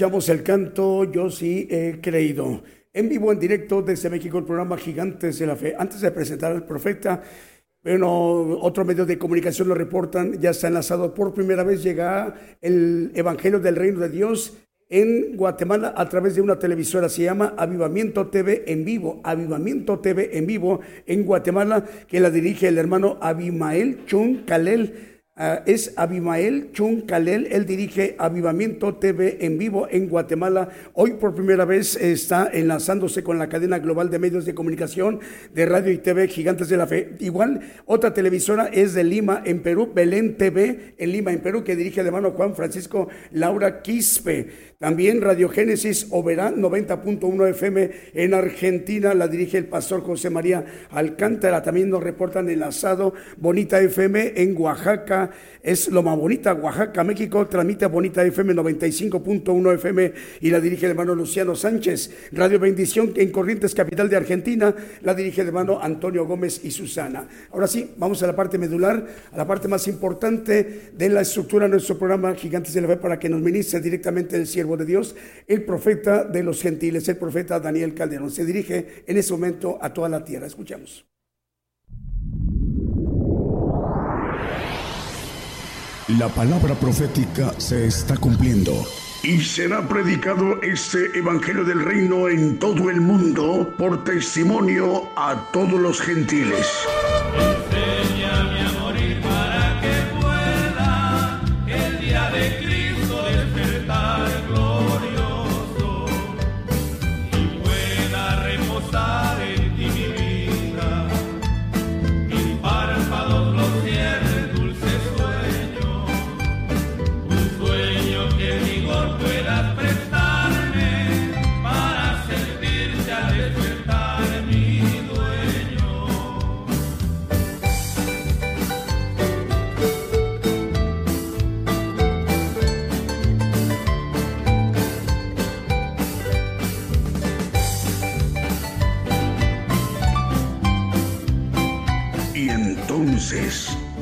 Escuchamos el canto Yo sí he creído. En vivo, en directo desde México, el programa Gigantes de la Fe. Antes de presentar al profeta, bueno, otros medios de comunicación lo reportan, ya está enlazado por primera vez, llega el Evangelio del Reino de Dios en Guatemala a través de una televisora, se llama Avivamiento TV en vivo, Avivamiento TV en vivo en Guatemala, que la dirige el hermano Abimael Chun Kalel. Ah, es Abimael Chun Kalel, él dirige Avivamiento TV en vivo en Guatemala. Hoy por primera vez está enlazándose con la cadena global de medios de comunicación de radio y TV Gigantes de la Fe. Igual, otra televisora es de Lima en Perú, Belén TV en Lima en Perú, que dirige el hermano Juan Francisco Laura Quispe. También Radio Génesis Oberá 90.1 FM en Argentina, la dirige el pastor José María Alcántara. También nos reportan enlazado Bonita FM en Oaxaca, es Loma Bonita, Oaxaca, México. Transmite Bonita FM 95.1 FM y la dirige el hermano Luciano Sánchez. Radio Bendición en Corrientes, capital de Argentina, la dirige el hermano Antonio Gómez y Susana. Ahora sí, vamos a la parte medular, a la parte más importante de la estructura de nuestro programa Gigantes de la Fe para que nos ministre directamente el siervo de Dios, el profeta de los gentiles, el profeta Daniel Calderón. Se dirige en ese momento a toda la tierra. Escuchamos. La palabra profética se está cumpliendo. Y será predicado este Evangelio del Reino en todo el mundo por testimonio a todos los gentiles.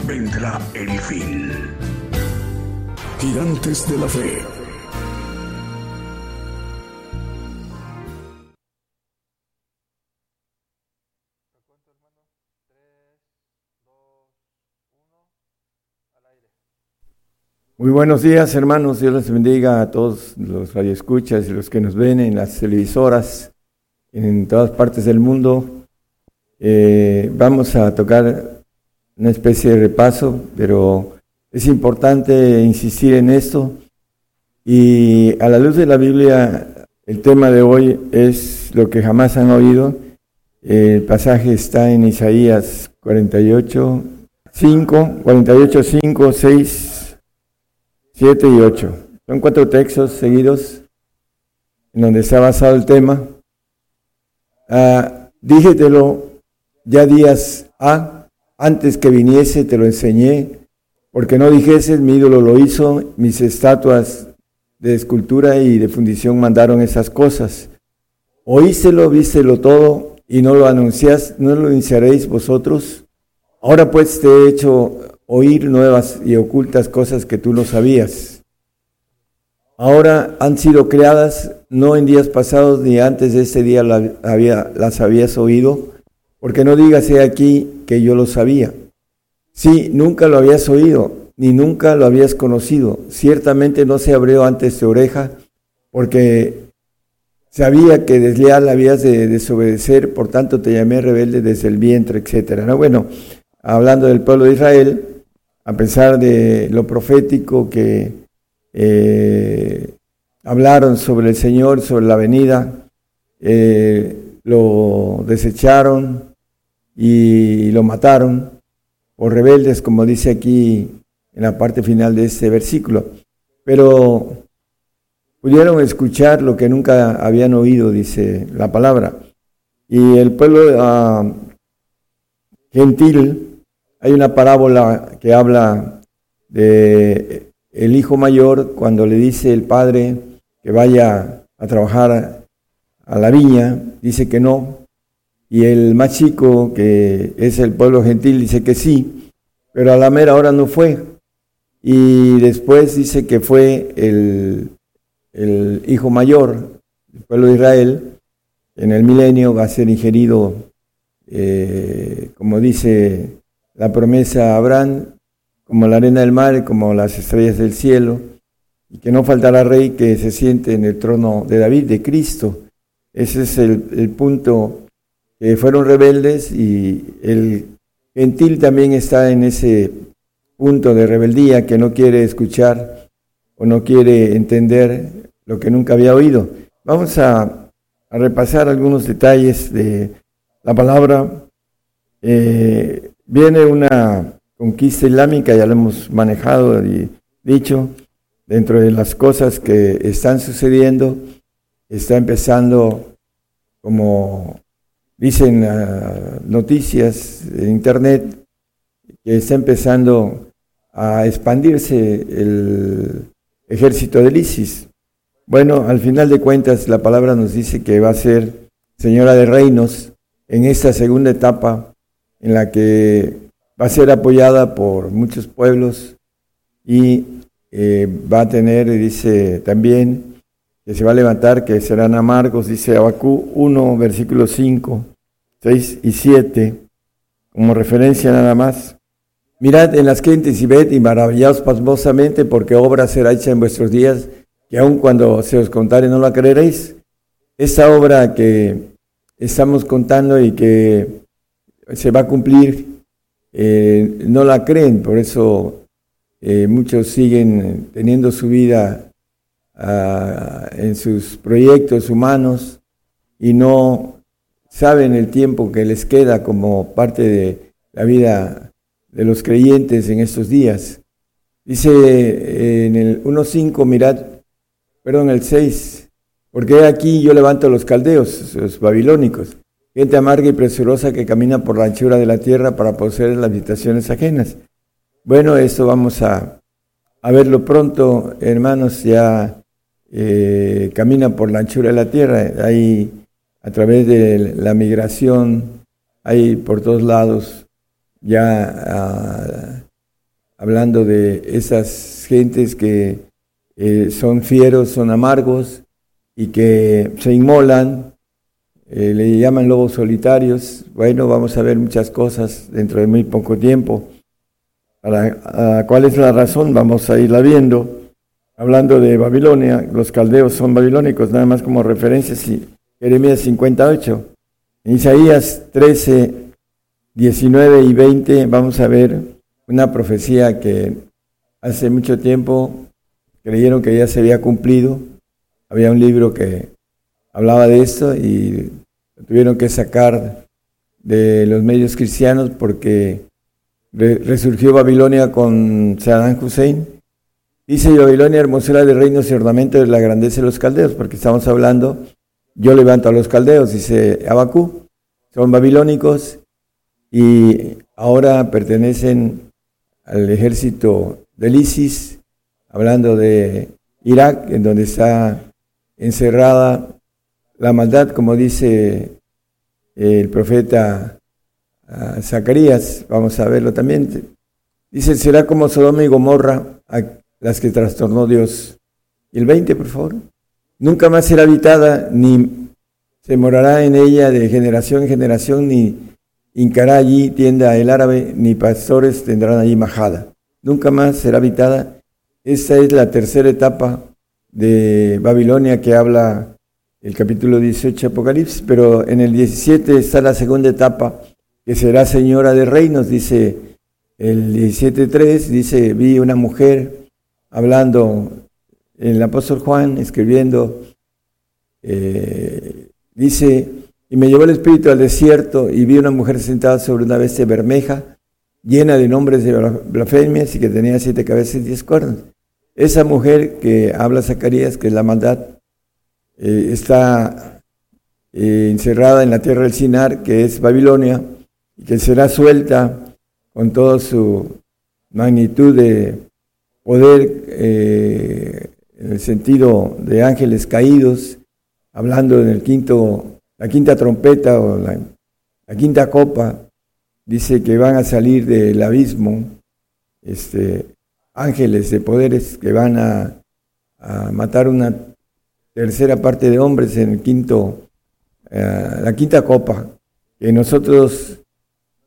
Vendrá el fin. Gigantes de la Fe. Muy buenos días, hermanos. Dios les bendiga a todos los radioescuchas y los que nos ven en las televisoras en todas partes del mundo. Eh, vamos a tocar una especie de repaso, pero es importante insistir en esto. Y a la luz de la Biblia, el tema de hoy es lo que jamás han oído. El pasaje está en Isaías 48, 5, 48, 5, 6, 7 y 8. Son cuatro textos seguidos en donde está basado el tema. Ah, díjetelo ya días A, antes que viniese te lo enseñé, porque no dijeses mi ídolo lo hizo, mis estatuas de escultura y de fundición mandaron esas cosas. Oíselo, vístelo todo, y no lo anuncias, no lo anunciaréis vosotros. Ahora pues te he hecho oír nuevas y ocultas cosas que tú no sabías. Ahora han sido creadas, no en días pasados ni antes de este día había, las habías oído, porque no digas aquí que yo lo sabía. Sí, nunca lo habías oído, ni nunca lo habías conocido. Ciertamente no se abrió antes tu oreja, porque sabía que desleal habías de desobedecer, por tanto te llamé rebelde desde el vientre, etcétera. ¿no? Bueno, hablando del pueblo de Israel, a pesar de lo profético que eh, hablaron sobre el Señor, sobre la venida, eh, lo desecharon y lo mataron por rebeldes, como dice aquí en la parte final de este versículo. Pero pudieron escuchar lo que nunca habían oído, dice la palabra. Y el pueblo uh, gentil, hay una parábola que habla de el hijo mayor cuando le dice el padre que vaya a trabajar a la viña, dice que no, y el más chico, que es el pueblo gentil, dice que sí, pero a la mera hora no fue. Y después dice que fue el, el hijo mayor del pueblo de Israel, en el milenio va a ser ingerido, eh, como dice la promesa a Abraham, como la arena del mar, como las estrellas del cielo, y que no faltará rey que se siente en el trono de David, de Cristo. Ese es el, punto, que fueron rebeldes y el gentil también está en ese punto de rebeldía que no quiere escuchar o no quiere entender lo que nunca había oído. Vamos a, repasar algunos detalles de la palabra. Eh, viene una conquista islámica, ya lo hemos manejado y dicho, dentro de las cosas que están sucediendo, está empezando, como dicen noticias en Internet, que está empezando a expandirse el ejército del ISIS. Bueno, al final de cuentas la palabra nos dice que va a ser señora de reinos en esta segunda etapa en la que va a ser apoyada por muchos pueblos y eh, va a tener, dice también, que se va a levantar, que serán amargos, dice Abacú 1, versículo 5, 6 y 7, como referencia nada más. Mirad en las gentes y ved y maravillaos pasmosamente, porque obra será hecha en vuestros días, que aun cuando se os contare no la creeréis. Esta obra que estamos contando y que se va a cumplir, eh, no la creen, por eso eh, muchos siguen teniendo su vida en sus proyectos humanos y no saben el tiempo que les queda como parte de la vida de los creyentes en estos días. Dice eh, en el 1.5, mirad, perdón, el 6, porque aquí yo levanto a los caldeos, los babilónicos, gente amarga y presurosa que camina por la anchura de la tierra para poseer las habitaciones ajenas. Bueno, esto vamos a, a verlo pronto, hermanos, ya eh, camina por la anchura de la tierra, hay a través de la migración, hay por todos lados ya ah, hablando de esas gentes que eh, son fieros, son amargos y que se inmolan, eh, le llaman lobos solitarios. Bueno, vamos a ver muchas cosas dentro de muy poco tiempo. Para, ¿Cuál es la razón? Vamos a irla viendo hablando de Babilonia, los caldeos son babilónicos, nada más como referencia, Jeremías 58. En Isaías 13, 19 y 20 vamos a ver una profecía que hace mucho tiempo creyeron que ya se había cumplido. Había un libro que hablaba de esto y lo tuvieron que sacar de los medios cristianos porque resurgió Babilonia con Saddam Hussein Dice Babilonia, hermosura de reinos y ornamento de la grandeza de los caldeos, porque estamos hablando, yo levanto a los caldeos, dice Abacú, son babilónicos y ahora pertenecen al ejército del ISIS, hablando de Irak, en donde está encerrada la maldad, como dice el profeta ah, Zacarías, vamos a verlo también. Dice, será como Sodoma y Gomorra, las que trastornó Dios. Y el 20, por favor. Nunca más será habitada, ni se morará en ella de generación en generación, ni hincará allí tienda el árabe, ni pastores tendrán allí majada. Nunca más será habitada. Esta es la tercera etapa de Babilonia que habla el capítulo 18 de Apocalipsis, pero en el 17 está la segunda etapa, que será señora de reinos, dice el 17.3, dice, vi una mujer hablando el apóstol Juan escribiendo, eh, dice, y me llevó el espíritu al desierto y vi una mujer sentada sobre una bestia bermeja, llena de nombres de blasfemias y que tenía siete cabezas y diez cuernos. Esa mujer que habla Zacarías, que es la maldad, eh, está eh, encerrada en la tierra del Sinar, que es Babilonia, y que será suelta con toda su magnitud de poder eh, en el sentido de ángeles caídos, hablando en el quinto, la quinta trompeta o la, quinta copa, dice que van a salir del abismo este, ángeles de poderes que van a, matar una tercera parte de hombres en el quinto, eh, la quinta copa, que nosotros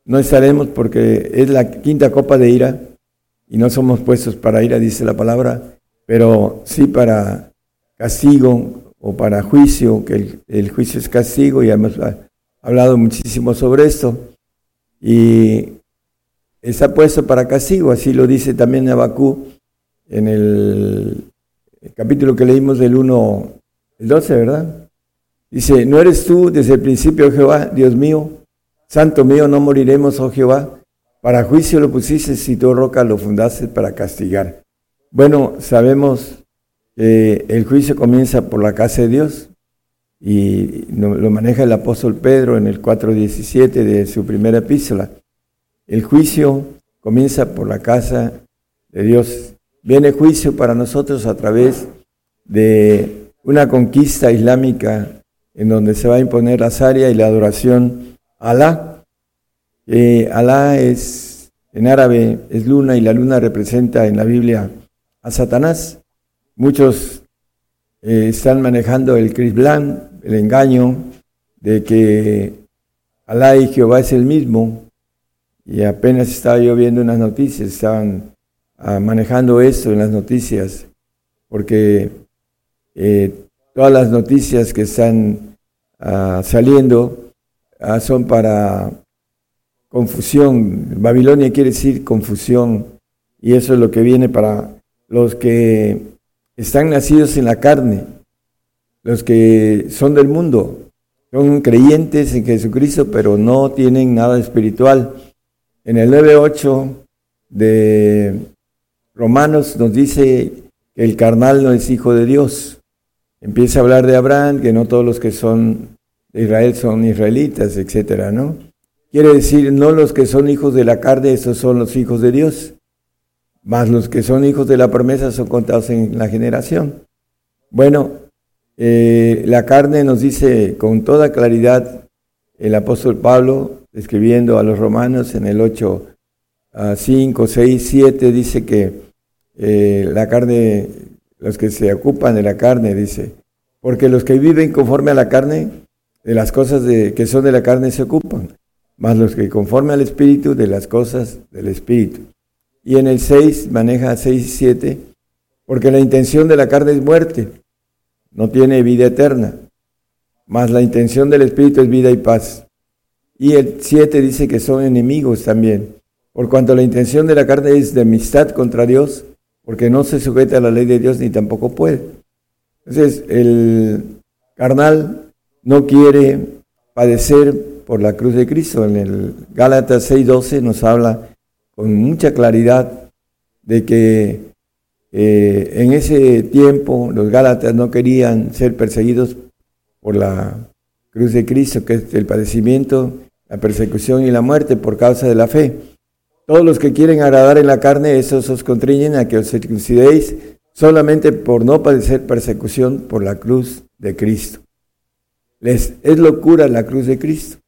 no estaremos porque es la quinta copa de ira y no somos puestos para ira, dice la palabra, pero sí para castigo o para juicio, que el, juicio es castigo y hemos hablado muchísimo sobre esto. Y está puesto para castigo, así lo dice también Abacú en el, capítulo que leímos del 1, el 12, ¿verdad? Dice, ¿no eres tú desde el principio, Jehová, Dios mío? Santo mío, no moriremos, oh Jehová. Para juicio lo pusiste si tu roca lo fundaste para castigar. Bueno, sabemos que el juicio comienza por la casa de Dios y lo maneja el apóstol Pedro en el 4.17 de su primera epístola. El juicio comienza por la casa de Dios. Viene juicio para nosotros a través de una conquista islámica en donde se va a imponer la zaria y la adoración a Alá. Alá es, en árabe, es luna y la luna representa en la Biblia a Satanás. Muchos eh, están manejando el Crisblán, el engaño de que Alá y Jehová es el mismo. Y apenas estaba yo viendo unas noticias, estaban ah, manejando esto en las noticias, porque eh, todas las noticias que están ah, saliendo ah, son para confusión. Babilonia quiere decir confusión, y eso es lo que viene para los que están nacidos en la carne, los que son del mundo, son creyentes en Jesucristo, pero no tienen nada espiritual. En el 9.8 de Romanos nos dice que el carnal no es hijo de Dios. Empieza a hablar de Abraham, que no todos los que son de Israel son israelitas, etcétera, ¿no? Quiere decir, no los que son hijos de la carne, esos son los hijos de Dios, más los que son hijos de la promesa son contados en la generación. Bueno, eh, la carne nos dice con toda claridad el apóstol Pablo, escribiendo a los romanos en el 8, 5, 6, 7, dice que eh, la carne, los que se ocupan de la carne, dice, porque los que viven conforme a la carne, de las cosas de, que son de la carne se ocupan, más los que conforme al Espíritu, de las cosas del Espíritu. Y en el 6 maneja 6 y 7, porque la intención de la carne es muerte, no tiene vida eterna, más la intención del Espíritu es vida y paz. Y el 7 dice que son enemigos también, por cuanto la intención de la carne es de amistad contra Dios, porque no se sujeta a la ley de Dios ni tampoco puede. Entonces, el carnal no quiere padecer por la cruz de Cristo. En el Gálatas 6:12 nos habla con mucha claridad de que eh, en ese tiempo los Gálatas no querían ser perseguidos por la cruz de Cristo, que es el padecimiento la persecución y la muerte por causa de la fe. Todos los que quieren agradar en la carne, esos os contriñen a que os circuncidéis solamente por no padecer persecución por la cruz de Cristo. Les es locura la cruz de Cristo,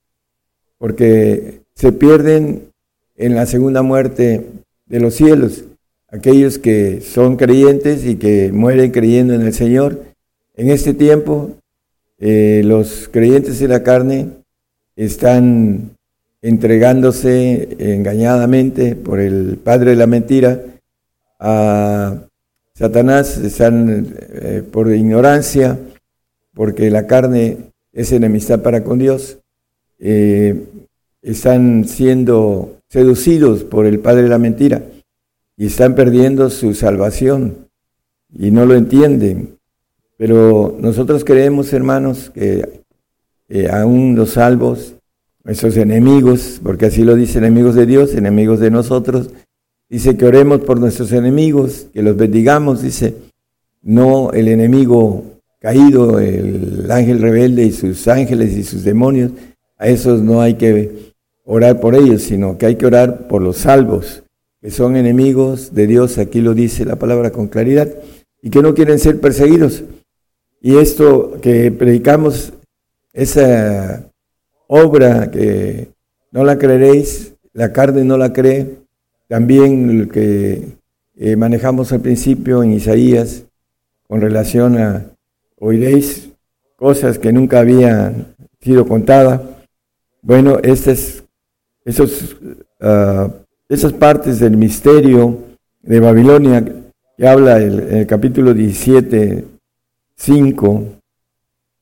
porque se pierden en la segunda muerte de los cielos aquellos que son creyentes y que mueren creyendo en el Señor. En este tiempo, eh, los creyentes en la carne están entregándose engañadamente por el padre de la mentira a Satanás, están eh, por ignorancia, porque la carne es enemistad para con Dios, eh, están siendo seducidos por el padre de la mentira y están perdiendo su salvación. y no lo entienden. Pero nosotros creemos, hermanos, que eh, aún los salvos, esos enemigos, porque así lo dice enemigos de Dios, enemigos de nosotros, dice que oremos por nuestros enemigos, que los bendigamos, dice, no el enemigo caído, el ángel rebelde y sus ángeles y sus demonios, a esos no hay que orar por ellos, sino que hay que orar por los salvos, que son enemigos de Dios, aquí lo dice la palabra con claridad, y que no quieren ser perseguidos. Y esto que predicamos, esa obra que no la creeréis, la carne no la cree, también lo que eh, manejamos al principio en Isaías con relación a oiréis cosas que nunca habían sido contadas. Bueno, estas uh, esas partes del misterio de Babilonia que habla el, el capítulo 17, 5,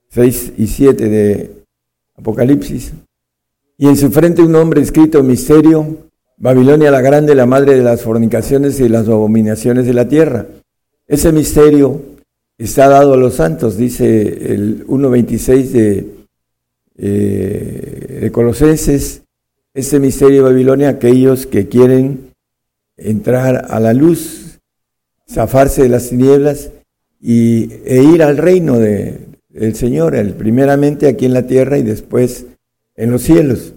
6 y 7 de Apocalipsis. Y en su frente un nombre escrito misterio, Babilonia la grande, la madre de las fornicaciones y las abominaciones de la tierra. Ese misterio está dado a los santos, dice el 1.26 de, eh, de Colosenses, ese misterio de Babilonia, aquellos que quieren entrar a la luz, zafarse de las tinieblas y, e ir al reino de, del Señor, el, primeramente aquí en la tierra y después en los cielos.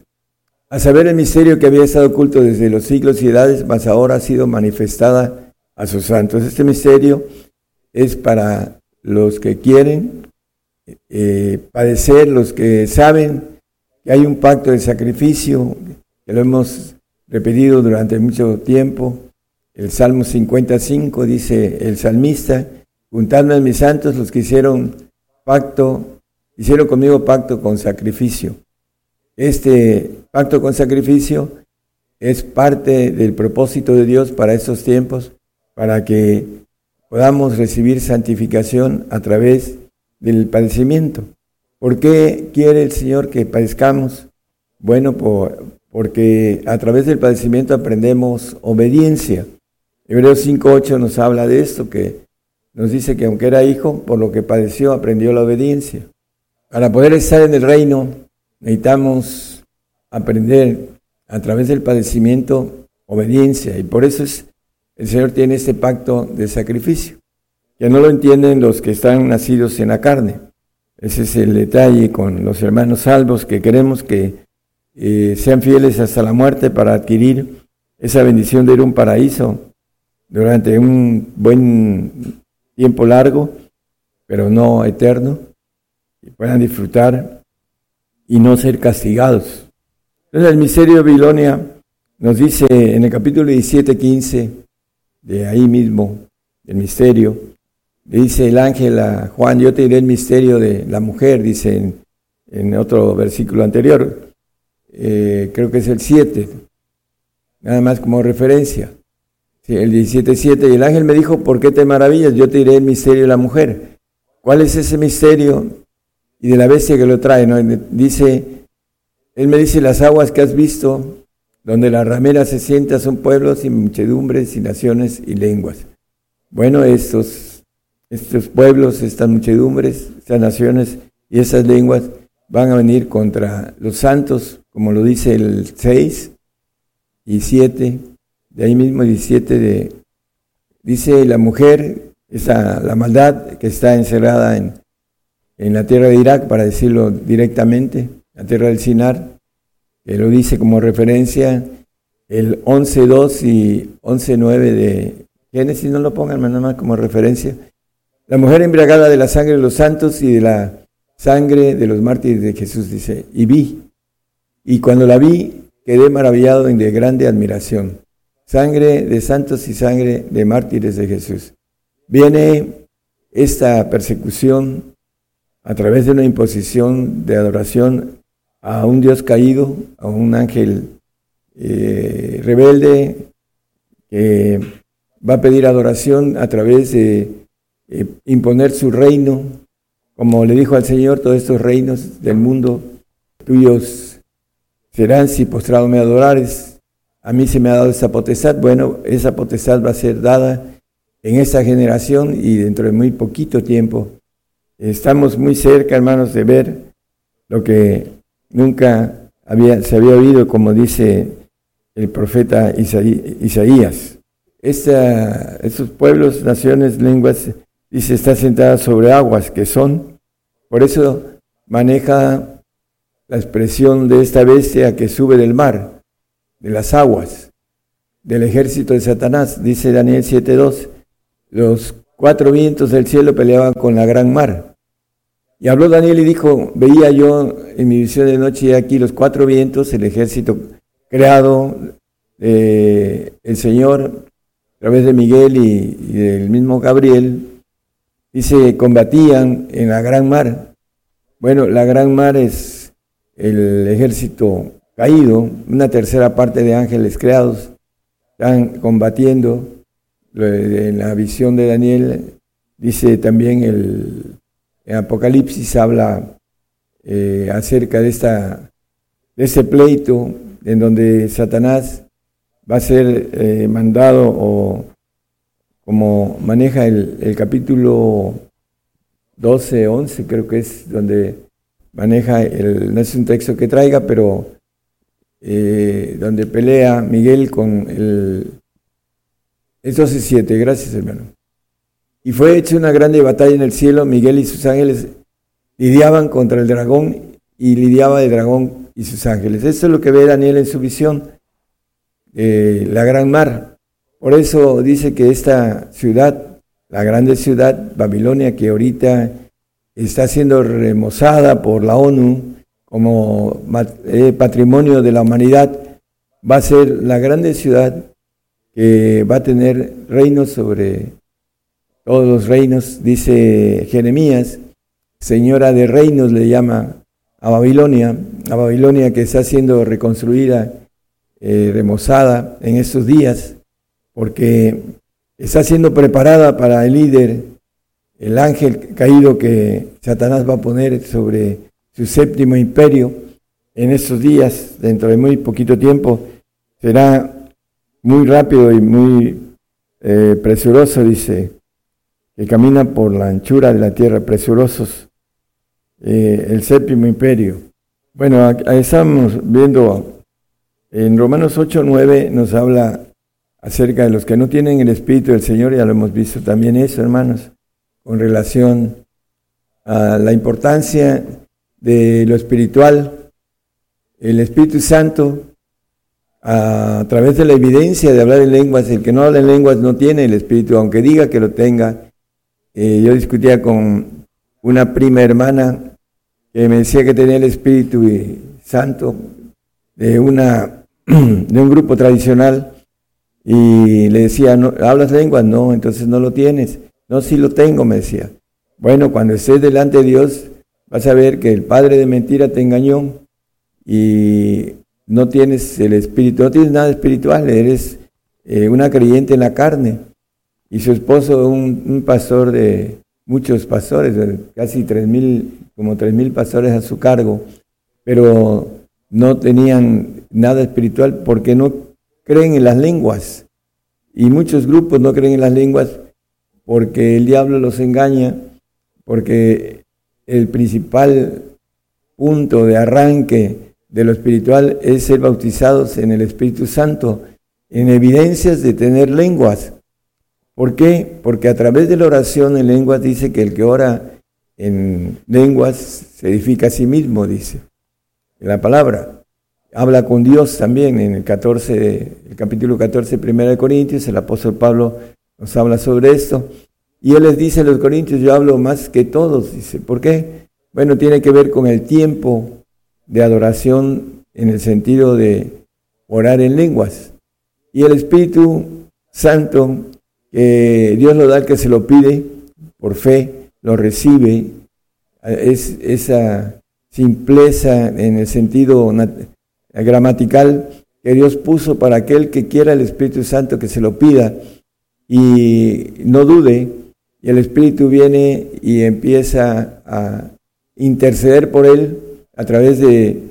A saber el misterio que había estado oculto desde los siglos y edades, mas ahora ha sido manifestada a sus santos. Este misterio es para los que quieren eh, padecer, los que saben que hay un pacto de sacrificio, que lo hemos repetido durante mucho tiempo. El Salmo 55 dice el salmista, juntadme a mis santos los que hicieron pacto, hicieron conmigo pacto con sacrificio. Este pacto con sacrificio es parte del propósito de Dios para estos tiempos, para que podamos recibir santificación a través del padecimiento. ¿Por qué quiere el Señor que padezcamos? Bueno, porque a través del padecimiento aprendemos obediencia. Hebreos 5.8 nos habla de esto, que nos dice que aunque era hijo, por lo que padeció, aprendió la obediencia. Para poder estar en el reino, necesitamos aprender a través del padecimiento obediencia. Y por eso es, el Señor tiene este pacto de sacrificio, que no lo entienden los que están nacidos en la carne. Ese es el detalle con los hermanos salvos, que queremos que eh, sean fieles hasta la muerte para adquirir esa bendición de ir a un paraíso durante un buen tiempo largo, pero no eterno, y puedan disfrutar y no ser castigados. Entonces el misterio de Babilonia nos dice en el capítulo 17, 15, de ahí mismo, el misterio, dice el ángel a Juan, yo te diré el misterio de la mujer, dice en, otro versículo anterior, eh, creo que es el 7, nada más como referencia el 17.7, y el ángel me dijo, ¿por qué te maravillas? Yo te diré el misterio de la mujer. ¿Cuál es ese misterio? Y de la bestia que lo trae, ¿no? Dice, él me dice, las aguas que has visto, donde la ramera se sienta, son pueblos y muchedumbres y naciones y lenguas. Bueno, estos, estos pueblos, estas muchedumbres, estas naciones y esas lenguas van a venir contra los santos, como lo dice el 6 y 7 de ahí mismo 17 de, dice la mujer, esa, la maldad que está encerrada en, en la tierra de Irak, para decirlo directamente, la tierra del Sinar, que lo dice como referencia el 11.2 y 11.9 de Génesis, no lo pongan nada más como referencia. La mujer embriagada de la sangre de los santos y de la sangre de los mártires de Jesús, dice, y vi, y cuando la vi, quedé maravillado en de grande admiración sangre de santos y sangre de mártires de Jesús. Viene esta persecución a través de una imposición de adoración a un Dios caído, a un ángel eh, rebelde que va a pedir adoración a través de eh, imponer su reino, como le dijo al Señor, todos estos reinos del mundo tuyos serán si postrado me adorares a mí se me ha dado esa potestad, bueno, esa potestad va a ser dada en esta generación y dentro de muy poquito tiempo. Estamos muy cerca, hermanos, de ver lo que nunca había, se había oído, como dice el profeta Isaías. Esta, estos pueblos, naciones, lenguas, dice, está sentada sobre aguas que son. Por eso maneja la expresión de esta bestia que sube del mar, de las aguas, del ejército de Satanás, dice Daniel 7.2. Los cuatro vientos del cielo peleaban con la gran mar. Y habló Daniel y dijo, veía yo en mi visión de noche aquí los cuatro vientos, el ejército creado, eh, el Señor, a través de Miguel y, y del mismo Gabriel, se combatían en la gran mar. Bueno, la gran mar es el ejército caído, una tercera parte de ángeles creados, están combatiendo en la visión de Daniel, dice también el, Apocalipsis, habla eh, acerca de, esta, de ese pleito en donde Satanás va a ser eh, mandado o como maneja el, capítulo 12, 11, creo que es donde maneja, el, no es un texto que traiga, pero eh, donde pelea Miguel con el, es 12.7, gracias hermano. Y fue hecha una grande batalla en el cielo, Miguel y sus ángeles lidiaban contra el dragón y lidiaba el dragón y sus ángeles. Eso es lo que ve Daniel en su visión, eh, la gran mar. Por eso dice que esta ciudad, la grande ciudad, Babilonia, que ahorita está siendo remozada por la ONU como eh, patrimonio de la humanidad, va a ser la grande ciudad que va a tener reinos sobre todos los reinos, dice Jeremías, señora de reinos le llama a Babilonia, a Babilonia que está siendo reconstruida, eh, remozada en estos días, porque está siendo preparada para el líder, el ángel caído que Satanás va a poner sobre su séptimo imperio en estos días, dentro de muy poquito tiempo, será muy rápido y muy eh, presuroso, dice, que camina por la anchura de la tierra, presurosos, eh, el séptimo imperio. Bueno, estamos viendo, en Romanos 8, 9 nos habla acerca de los que no tienen el Espíritu del Señor, ya lo hemos visto también eso, hermanos, con relación a la importancia de lo espiritual. El Espíritu Santo a través de la evidencia de hablar en lenguas, el que no habla en lenguas no tiene el espíritu, aunque diga que lo tenga. Eh, yo discutía con una prima hermana que me decía que tenía el espíritu santo de, una, de un grupo tradicional y le decía, ¿No, ¿hablas lenguas? No, entonces no lo tienes. No, sí lo tengo, me decía. Bueno, cuando estés delante de Dios, vas a ver que el padre de mentira te engañó y no tienes el espíritu, no tienes nada espiritual, eres eh, una creyente en la carne. Y su esposo, un, un pastor de muchos pastores, casi tres mil, como tres mil pastores a su cargo, pero no tenían nada espiritual porque no creen en las lenguas. Y muchos grupos no creen en las lenguas porque el diablo los engaña, porque el principal punto de arranque de lo espiritual es ser bautizados en el Espíritu Santo, en evidencias de tener lenguas. ¿Por qué? Porque a través de la oración en lenguas dice que el que ora en lenguas se edifica a sí mismo, dice. La palabra. Habla con Dios también en el 14, el capítulo 14, 1 de Corintios, el apóstol Pablo nos habla sobre esto. Y él les dice a los corintios, yo hablo más que todos, dice. ¿Por qué? Bueno, tiene que ver con el tiempo de adoración en el sentido de orar en lenguas. Y el Espíritu Santo, que Dios lo da al que se lo pide por fe, lo recibe, es esa simpleza en el sentido gramatical que Dios puso para aquel que quiera el Espíritu Santo que se lo pida y no dude, y el Espíritu viene y empieza a interceder por él a través de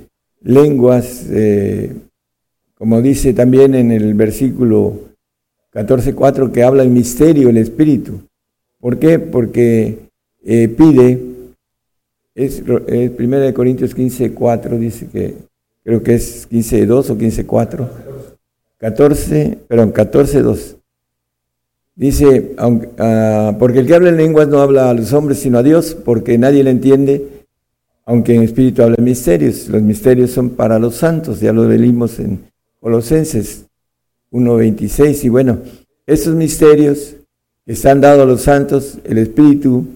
lenguas, eh, como dice también en el versículo 14.4 que habla el misterio, el Espíritu. ¿Por qué? Porque eh, pide, es, es 1 Corintios 15.4, dice que, creo que es 15.2 o 15.4, 14, perdón, 14.2. Dice, aunque, ah, porque el que habla en lenguas no habla a los hombres sino a Dios, porque nadie le entiende, aunque en espíritu habla misterios. Los misterios son para los santos, ya lo leímos en Colosenses 1.26. Y bueno, esos misterios que están dados a los santos, el Espíritu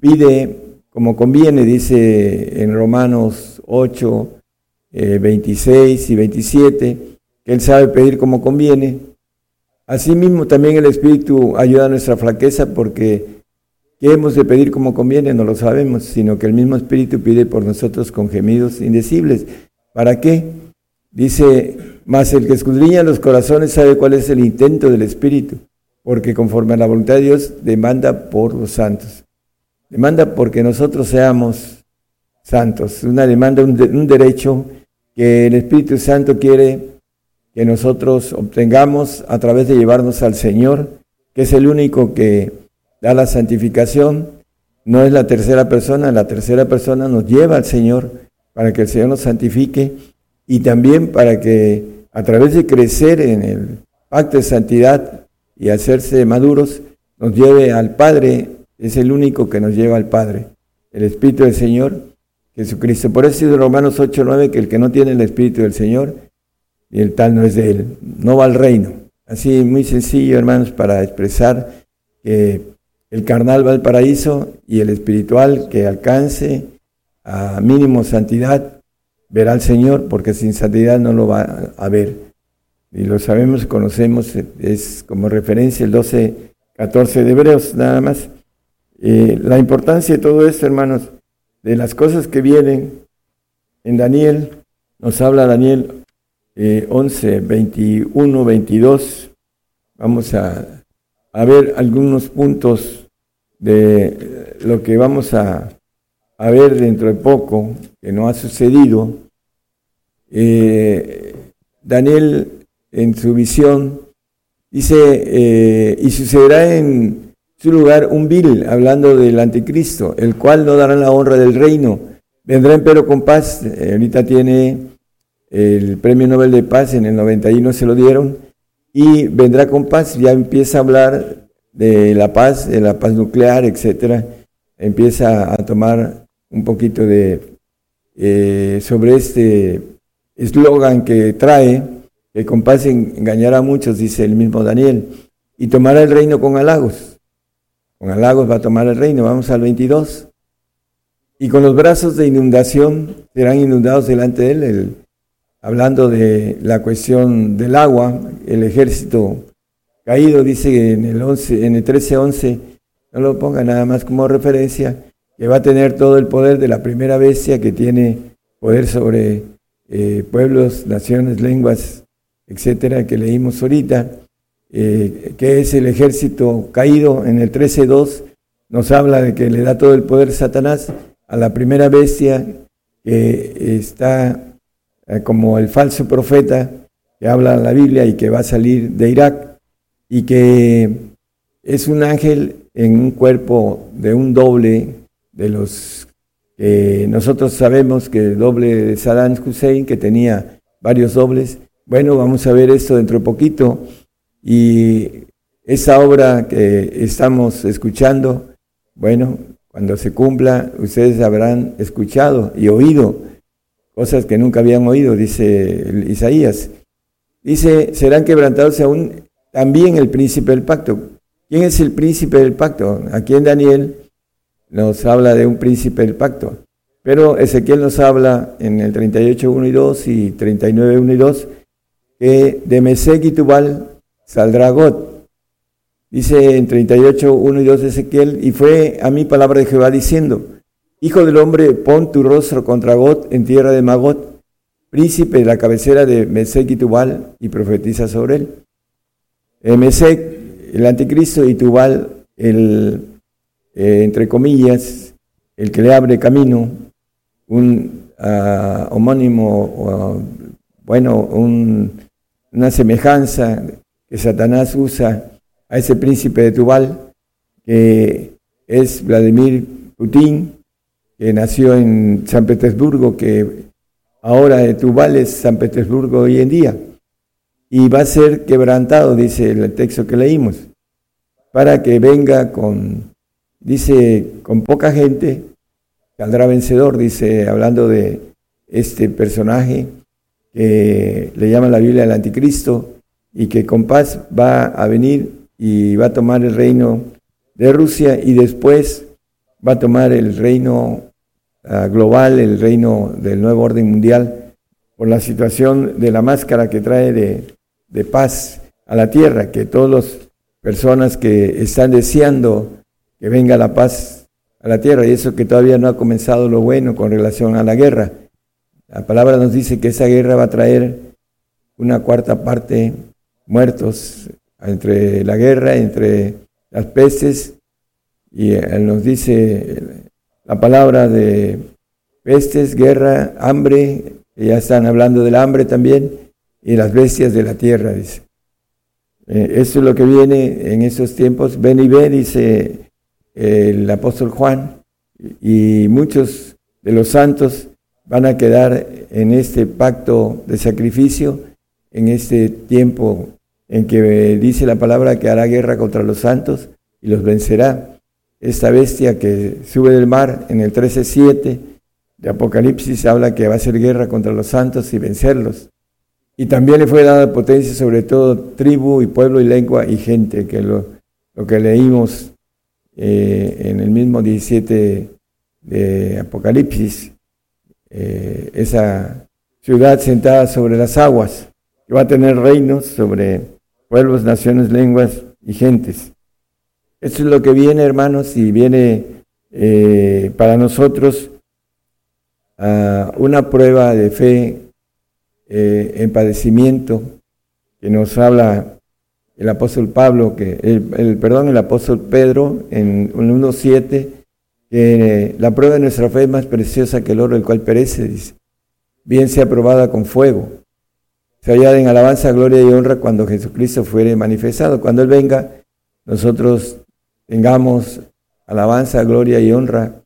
pide como conviene, dice en Romanos 8, 26 eh, y 27, que Él sabe pedir como conviene. Asimismo, también el Espíritu ayuda a nuestra flaqueza porque ¿qué hemos de pedir como conviene? No lo sabemos, sino que el mismo Espíritu pide por nosotros con gemidos indecibles. ¿Para qué? Dice, más el que escudriña los corazones sabe cuál es el intento del Espíritu, porque conforme a la voluntad de Dios demanda por los santos. Demanda porque nosotros seamos santos. Una demanda, un, un derecho que el Espíritu Santo quiere que nosotros obtengamos a través de llevarnos al Señor, que es el único que da la santificación. No es la tercera persona, la tercera persona nos lleva al Señor para que el Señor nos santifique y también para que a través de crecer en el pacto de santidad y hacerse maduros, nos lleve al Padre, es el único que nos lleva al Padre, el Espíritu del Señor, Jesucristo. Por eso dice Romanos 8, 9 que el que no tiene el Espíritu del Señor, y el tal no es de él, no va al reino. Así muy sencillo, hermanos, para expresar que el carnal va al paraíso y el espiritual que alcance a mínimo santidad verá al Señor, porque sin santidad no lo va a ver y lo sabemos, conocemos, es como referencia el 12, 14 de Hebreos, nada más. Eh, la importancia de todo esto, hermanos, de las cosas que vienen en Daniel, nos habla Daniel 11, 21, 22. Vamos a, a, ver algunos puntos de lo que vamos a, a ver dentro de poco, que no ha sucedido. Eh, Daniel en su visión, dice, eh, y sucederá en su lugar un vil, hablando del anticristo, el cual no dará la honra del reino. Vendrá pero con paz, eh, ahorita tiene el premio Nobel de Paz, en el 91 se lo dieron, y vendrá con paz, ya empieza a hablar de la paz, de la paz nuclear, etcétera, empieza a tomar un poquito de eh, sobre este eslogan que trae, que con paz engañará a muchos, dice el mismo Daniel, y tomará el reino con halagos. Con halagos va a tomar el reino. Vamos al 22. Y con los brazos de inundación serán inundados delante de él. hablando de la cuestión del agua, el ejército caído, dice en el, 11, en el 13-11, no lo ponga nada más como referencia, que va a tener todo el poder de la primera bestia que tiene poder sobre eh, pueblos, naciones, lenguas etcétera, que leímos ahorita, eh, que es el ejército caído en el 13.2, nos habla de que le da todo el poder Satanás a la primera bestia que está eh, como el falso profeta que habla la Biblia y que va a salir de Irak y que es un ángel en un cuerpo de un doble de los que nosotros sabemos que el doble de Saddam Hussein, que tenía varios dobles, bueno, vamos a ver esto dentro de poquito. Y esa obra que estamos escuchando, bueno, cuando se cumpla, ustedes habrán escuchado y oído cosas que nunca habían oído, dice Isaías. Dice, serán quebrantados aún también el príncipe del pacto. ¿Quién es el príncipe del pacto? Aquí en Daniel nos habla de un príncipe del pacto. Pero Ezequiel nos habla en el 38, 1 y 2 y 39, 1 y 2 que de Mesec y Tubal saldrá God. Dice en 38, 1 y 2 de Ezequiel, y fue a mí palabra de Jehová diciendo, Hijo del hombre, pon tu rostro contra God en tierra de Magot, príncipe de la cabecera de Mesec y Tubal, y profetiza sobre él. Eh, Mesec, el anticristo, y Tubal, el, eh, entre comillas, el que le abre camino, un uh, homónimo, bueno, un, una semejanza que Satanás usa a ese príncipe de Tubal, que es Vladimir Putin, que nació en San Petersburgo, que ahora de Tubal es San Petersburgo hoy en día. Y va a ser quebrantado, dice el texto que leímos, para que venga con, dice, con poca gente, saldrá vencedor, dice, hablando de este personaje que le llama la Biblia el anticristo y que con paz va a venir y va a tomar el reino de Rusia y después va a tomar el reino ah, global, el reino del nuevo orden mundial, por la situación de la máscara que trae de, de paz a la tierra, que todas las personas que están deseando que venga la paz a la tierra, y eso que todavía no ha comenzado lo bueno con relación a la guerra. La palabra nos dice que esa guerra va a traer una cuarta parte muertos entre la guerra, entre las pestes, y nos dice la palabra de pestes, guerra, hambre, ya están hablando del hambre también, y las bestias de la tierra, dice. Eh, eso es lo que viene en esos tiempos. Ven y ve, dice el apóstol Juan, y muchos de los santos van a quedar en este pacto de sacrificio, en este tiempo en que dice la palabra que hará guerra contra los santos y los vencerá. Esta bestia que sube del mar en el 13.7 de Apocalipsis habla que va a hacer guerra contra los santos y vencerlos. Y también le fue dada potencia sobre todo tribu y pueblo y lengua y gente, que lo, lo que leímos eh, en el mismo 17 de Apocalipsis, eh, esa ciudad sentada sobre las aguas, que va a tener reinos sobre pueblos, naciones, lenguas y gentes. Esto es lo que viene, hermanos, y viene eh, para nosotros una prueba de fe eh, en padecimiento que nos habla el apóstol Pablo, que el, perdón, el apóstol Pedro en 1.7, que la prueba de nuestra fe es más preciosa que el oro, el cual perece, dice, bien sea probada con fuego se hallada en alabanza, gloria y honra cuando Jesucristo fuere manifestado. Cuando Él venga, nosotros tengamos alabanza, gloria y honra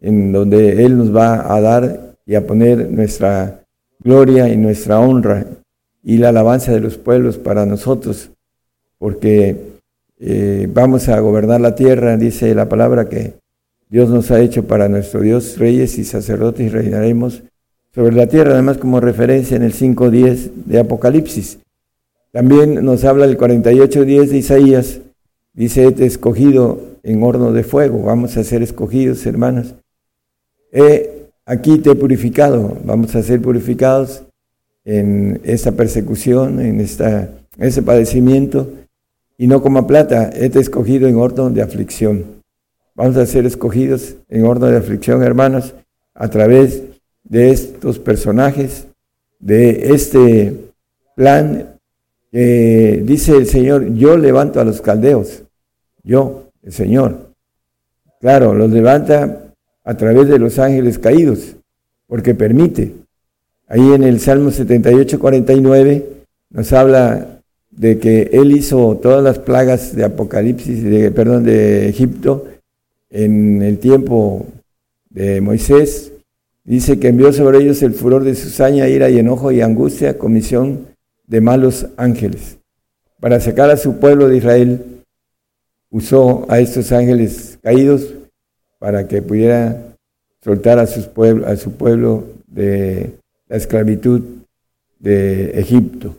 en donde Él nos va a dar y a poner nuestra gloria y nuestra honra y la alabanza de los pueblos para nosotros, porque eh, vamos a gobernar la tierra, dice la palabra que Dios nos ha hecho para nuestro Dios, reyes y sacerdotes y reinaremos sobre la tierra, además como referencia en el 5.10 de Apocalipsis. También nos habla el 48.10 de Isaías, dice, este escogido en horno de fuego, vamos a ser escogidos, hermanos. He aquí te he purificado, vamos a ser purificados en esta persecución, en esta, ese padecimiento, y no como plata, he te escogido en horno de aflicción. Vamos a ser escogidos en horno de aflicción, hermanos, a través de estos personajes, de este plan que dice el Señor, yo levanto a los caldeos, yo, el Señor. Claro, los levanta a través de los ángeles caídos, porque permite. Ahí en el Salmo 78, 49 nos habla de que Él hizo todas las plagas de Apocalipsis, de, perdón, de Egipto en el tiempo de Moisés, Dice que envió sobre ellos el furor de su saña, ira y enojo y angustia, comisión de malos ángeles. Para sacar a su pueblo de Israel, usó a estos ángeles caídos para que pudiera soltar a, sus a su pueblo de la esclavitud de Egipto.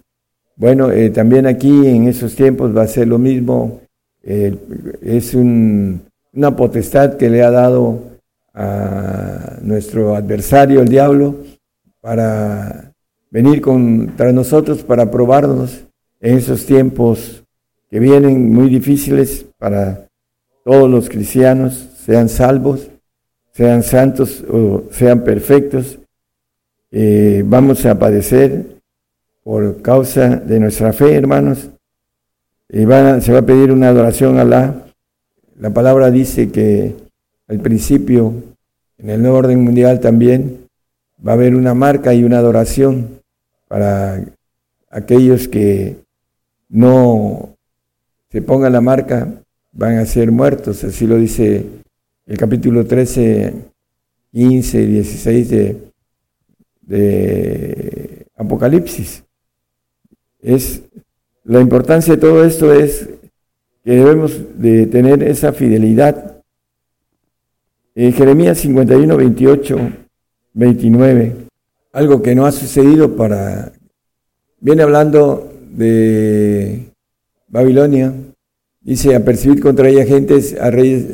Bueno, eh, también aquí en esos tiempos va a ser lo mismo. Eh, es una potestad que le ha dado a nuestro adversario, el diablo, para venir contra nosotros, para probarnos en esos tiempos que vienen muy difíciles para todos los cristianos, sean salvos, sean santos o sean perfectos. Eh, vamos a padecer por causa de nuestra fe, hermanos. Y se va a pedir una adoración a la. La palabra dice que al principio, en el nuevo orden mundial también, va a haber una marca y una adoración para aquellos que no se pongan la marca, van a ser muertos. Así lo dice el capítulo 13, 15 y 16 de, de Apocalipsis. Es, la importancia de todo esto es que debemos de tener esa fidelidad. En Jeremías 51, 28, 29, algo que no ha sucedido para... Viene hablando de Babilonia, dice, a percibir contra ella gentes, a reyes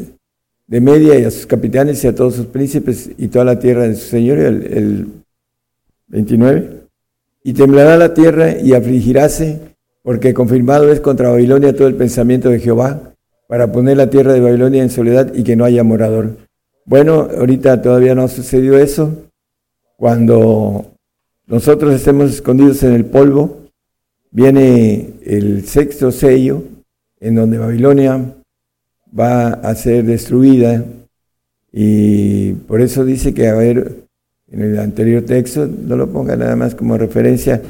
de Media y a sus capitanes y a todos sus príncipes y toda la tierra de su señor, el, el 29. Y temblará la tierra y afligiráse, porque confirmado es contra Babilonia todo el pensamiento de Jehová, para poner la tierra de Babilonia en soledad y que no haya morador. Bueno, ahorita todavía no ha sucedido eso. Cuando nosotros estemos escondidos en el polvo, viene el sexto sello, en donde Babilonia va a ser destruida y por eso dice que a ver en el anterior texto, no lo ponga nada más como referencia,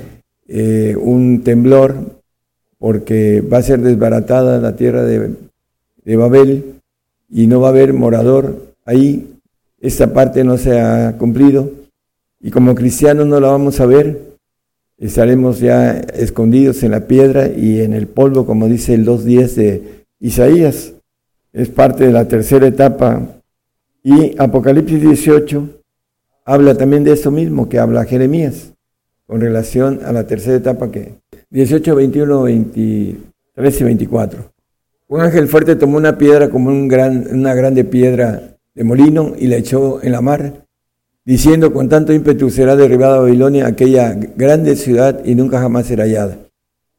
eh, un temblor, porque va a ser desbaratada la tierra de Babel y no va a haber morador ahí. Esta parte no se ha cumplido y como cristianos no la vamos a ver. Estaremos ya escondidos en la piedra y en el polvo, como dice el 2.10 de Isaías. Es parte de la tercera etapa. Y Apocalipsis 18 habla también de eso mismo que habla Jeremías con relación a la tercera etapa que 18, 21, 23 y 24. Un ángel fuerte tomó una piedra como un gran, una grande piedra de molino y la echó en la mar, diciendo con tanto ímpetu será derribada Babilonia, aquella grande ciudad, y nunca jamás será hallada.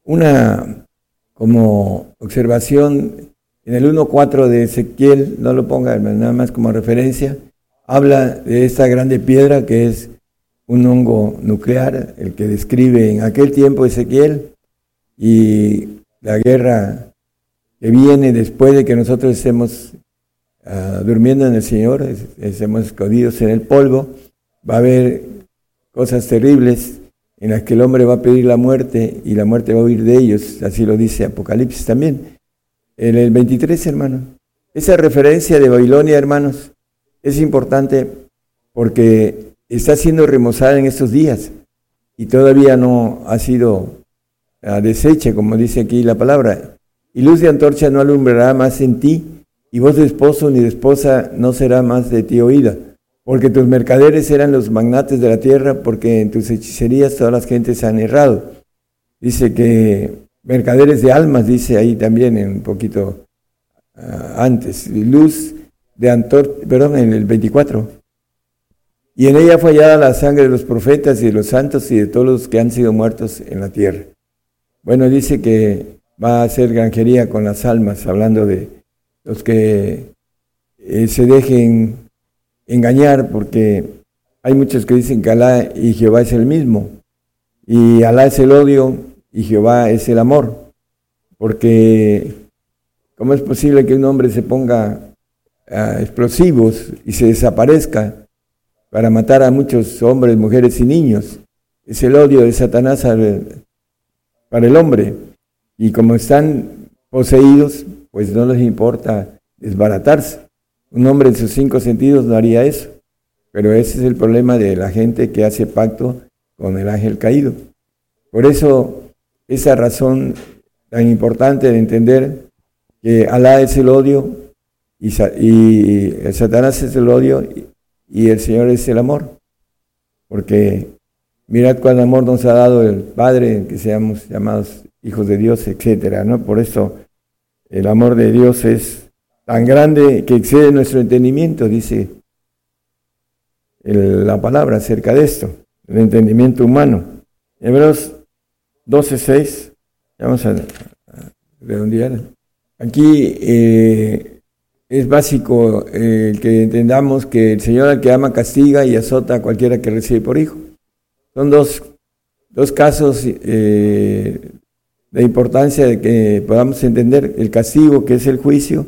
Una como observación en el 1.4 de Ezequiel, no lo ponga nada más como referencia, habla de esta grande piedra que es un hongo nuclear, el que describe en aquel tiempo Ezequiel, y la guerra que viene después de que nosotros estemos ah, durmiendo en el Señor, estemos escondidos en el polvo, va a haber cosas terribles en las que el hombre va a pedir la muerte y la muerte va a huir de ellos, así lo dice Apocalipsis también. En el 23, hermano, esa referencia de Babilonia, hermanos, es importante porque está siendo remozada en estos días y todavía no ha sido ah, deshecha, como dice aquí la palabra. Y luz de antorcha no alumbrará más en ti, y voz de esposo ni de esposa no será más de ti oída, porque tus mercaderes eran los magnates de la tierra, porque en tus hechicerías todas las gentes han errado. Dice que mercaderes de almas, dice ahí también un poquito uh, antes. Luz de Antor, perdón, en el 24. Y en ella fue hallada la sangre de los profetas y de los santos y de todos los que han sido muertos en la tierra. Bueno, dice que va a hacer granjería con las almas, hablando de los que eh, se dejen engañar, porque hay muchos que dicen que Alá y Jehová es el mismo. Y Alá es el odio y Jehová es el amor. Porque, ¿cómo es posible que un hombre se ponga explosivos y se desaparezca para matar a muchos hombres, mujeres y niños. Es el odio de Satanás para el hombre. Y como están poseídos, pues no les importa desbaratarse. Un hombre en sus cinco sentidos no haría eso. Pero ese es el problema de la gente que hace pacto con el ángel caído. Por eso, esa razón tan importante de entender que Alá es el odio y, el Satanás es el odio y el Señor es el amor. Porque mirad cuál amor nos ha dado el Padre, que seamos llamados hijos de Dios, etcétera, ¿no? Por eso el amor de Dios es tan grande que excede nuestro entendimiento, dice la palabra acerca de esto, el entendimiento humano. Hebreos 12:6, vamos a, redondear. Aquí eh, es básico eh, que entendamos que el Señor al que ama castiga y azota a cualquiera que recibe por hijo. Son dos, dos casos eh, de importancia de que podamos entender el castigo, que es el juicio,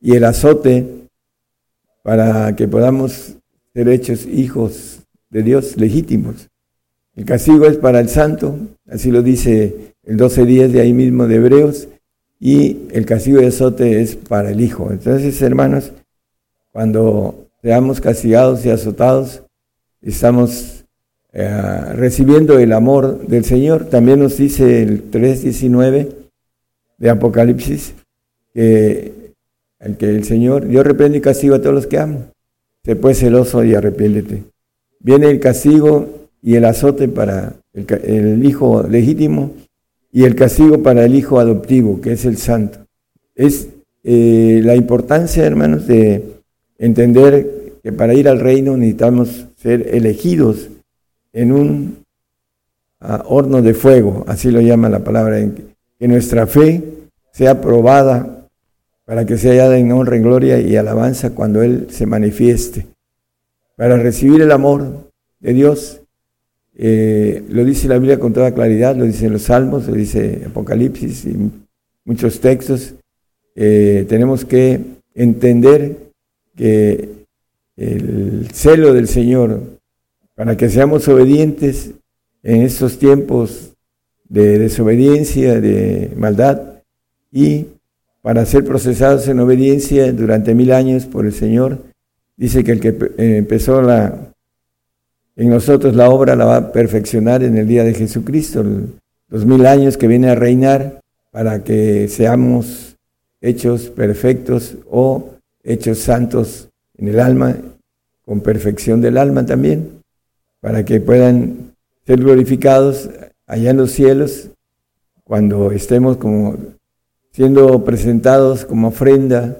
y el azote, para que podamos ser hechos hijos de Dios legítimos. El castigo es para el santo, así lo dice el 12.10 de ahí mismo de Hebreos, y el castigo de azote es para el Hijo. Entonces, hermanos, cuando seamos castigados y azotados, estamos eh, recibiendo el amor del Señor. También nos dice el 3.19 de Apocalipsis que el, que el Señor, Dios reprende y castigo a todos los que aman. Se puede celoso y arrepiéntete. Viene el castigo y el azote para el, hijo legítimo y el castigo para el hijo adoptivo, que es el santo. Es eh, la importancia, hermanos, de entender que para ir al reino necesitamos ser elegidos en un ah, horno de fuego, así lo llama la palabra, que nuestra fe sea probada para que sea hallada en honra, en gloria y alabanza cuando Él se manifieste. Para recibir el amor de Dios, eh, lo dice la Biblia con toda claridad, lo dice los Salmos, lo dice Apocalipsis y muchos textos. Eh, tenemos que entender que el celo del Señor, para que seamos obedientes en estos tiempos de desobediencia, de maldad, y para ser procesados en obediencia durante mil años por el Señor, dice que el que eh, empezó la, en nosotros la obra la va a perfeccionar en el día de Jesucristo, los mil años que viene a reinar para que seamos hechos perfectos o hechos santos en el alma, con perfección del alma también, para que puedan ser glorificados allá en los cielos cuando estemos como siendo presentados como ofrenda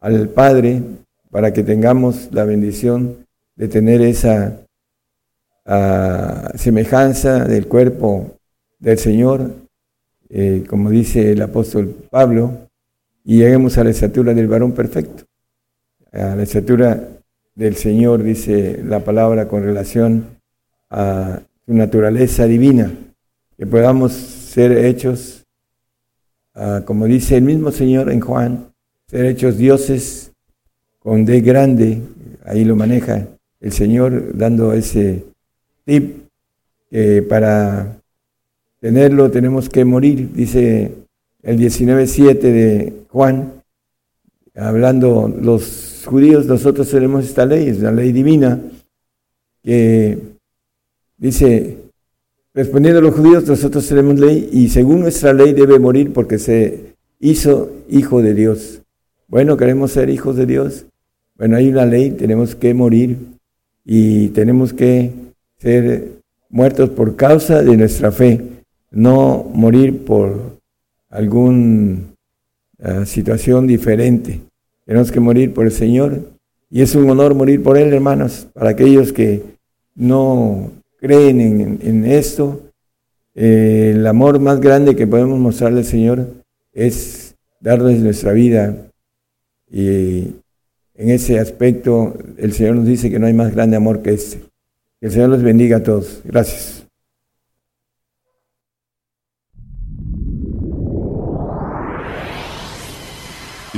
al Padre para que tengamos la bendición de tener esa ah, semejanza del cuerpo del Señor, eh, como dice el apóstol Pablo, y lleguemos a la estatura del varón perfecto a la estatura del Señor, dice la palabra con relación a su naturaleza divina, que podamos ser hechos, ah, como dice el mismo Señor en Juan, ser hechos dioses con D grande, ahí lo maneja el Señor dando ese tip que para tenerlo tenemos que morir, dice el 19.7 de Juan, hablando los judíos nosotros tenemos esta ley, es la ley divina, que dice, respondiendo a los judíos nosotros tenemos ley y según nuestra ley debe morir porque se hizo hijo de Dios. Bueno, queremos ser hijos de Dios. Bueno, hay una ley, tenemos que morir y tenemos que ser muertos por causa de nuestra fe, no morir por alguna ah, situación diferente. Tenemos que morir por el Señor. Y es un honor morir por Él, hermanos, para aquellos que no creen en, esto. Eh, el amor más grande que podemos mostrarle al Señor es darles nuestra vida. Y en ese aspecto el Señor nos dice que no hay más grande amor que este. Que el Señor los bendiga a todos. Gracias.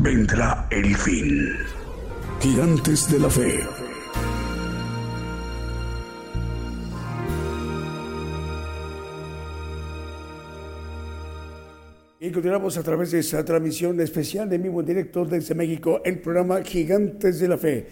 Vendrá el fin. Gigantes de la fe. Y continuamos a través de esa transmisión especial de vivo en directo desde México, el programa Gigantes de la Fe.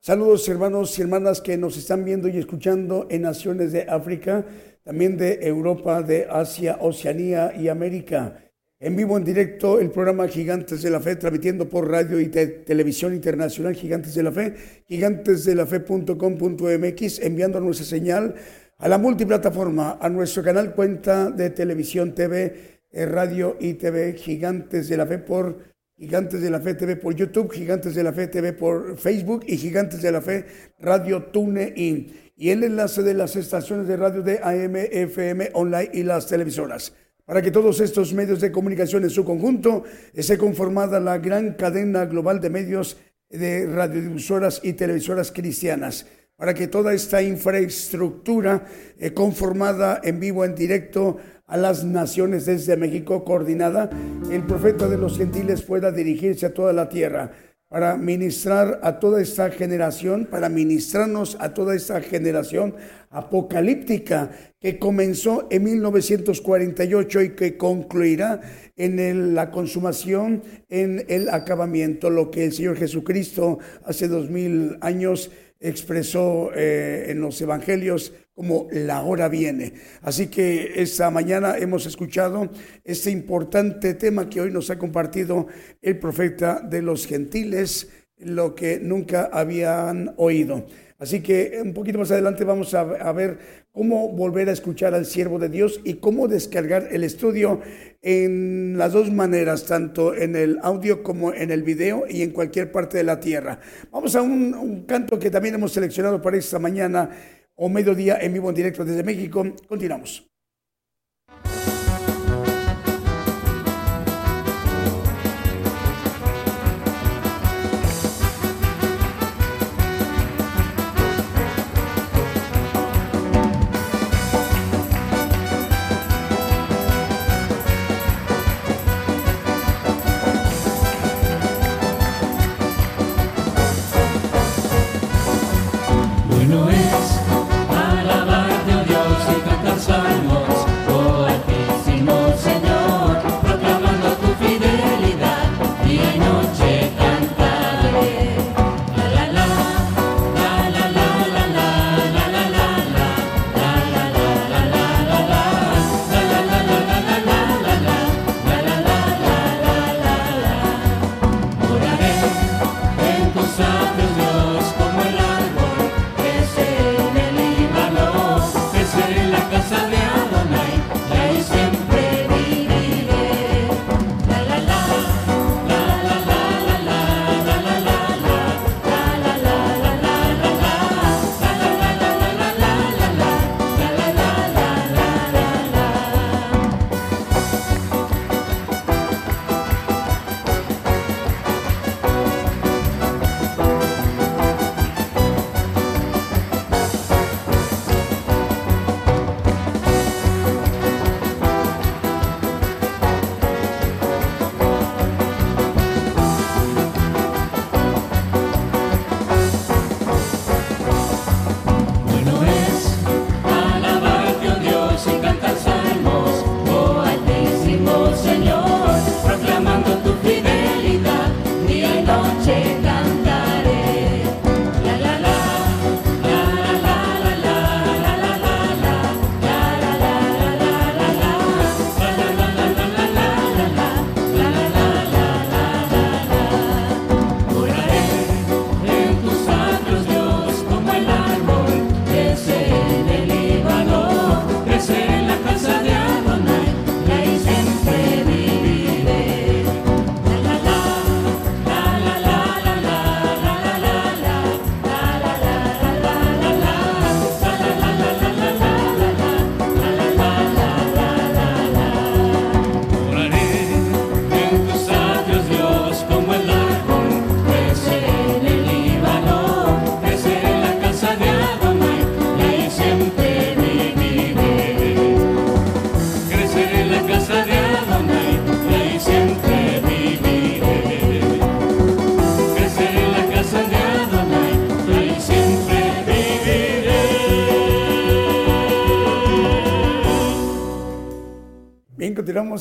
Saludos hermanos y hermanas que nos están viendo y escuchando en naciones de África, también de Europa, de Asia, Oceanía y América. En vivo en directo el programa Gigantes de la Fe, transmitiendo por radio y televisión internacional Gigantes de la Fe, gigantesdelafe.com.mx, enviando nuestra señal a la multiplataforma, a nuestro canal cuenta de televisión TV Radio y TV, Gigantes de la Fe por Gigantes de la Fe TV por YouTube, Gigantes de la Fe TV por Facebook y Gigantes de la Fe Radio TuneIn. Y el enlace de las estaciones de radio de AM, FM, online y las televisoras. Para que todos estos medios de comunicación en su conjunto esté conformada la gran cadena global de medios de radiodifusoras y televisoras cristianas. Para que toda esta infraestructura eh, conformada en vivo, en directo, a las naciones desde México coordinada, el profeta de los gentiles pueda dirigirse a toda la tierra para ministrar a toda esta generación, para ministrarnos a toda esta generación apocalíptica que comenzó en 1948 y que concluirá en la consumación, en el acabamiento, lo que el Señor Jesucristo hace dos mil años expresó eh, en los evangelios como la hora viene. Así que esta mañana hemos escuchado este importante tema que hoy nos ha compartido el profeta de los gentiles, lo que nunca habían oído. Así que un poquito más adelante vamos a, ver cómo volver a escuchar al siervo de Dios y cómo descargar el estudio en las dos maneras, tanto en el audio como en el video y en cualquier parte de la tierra. Vamos a un, canto que también hemos seleccionado para esta mañana o mediodía en vivo en directo desde México. Continuamos.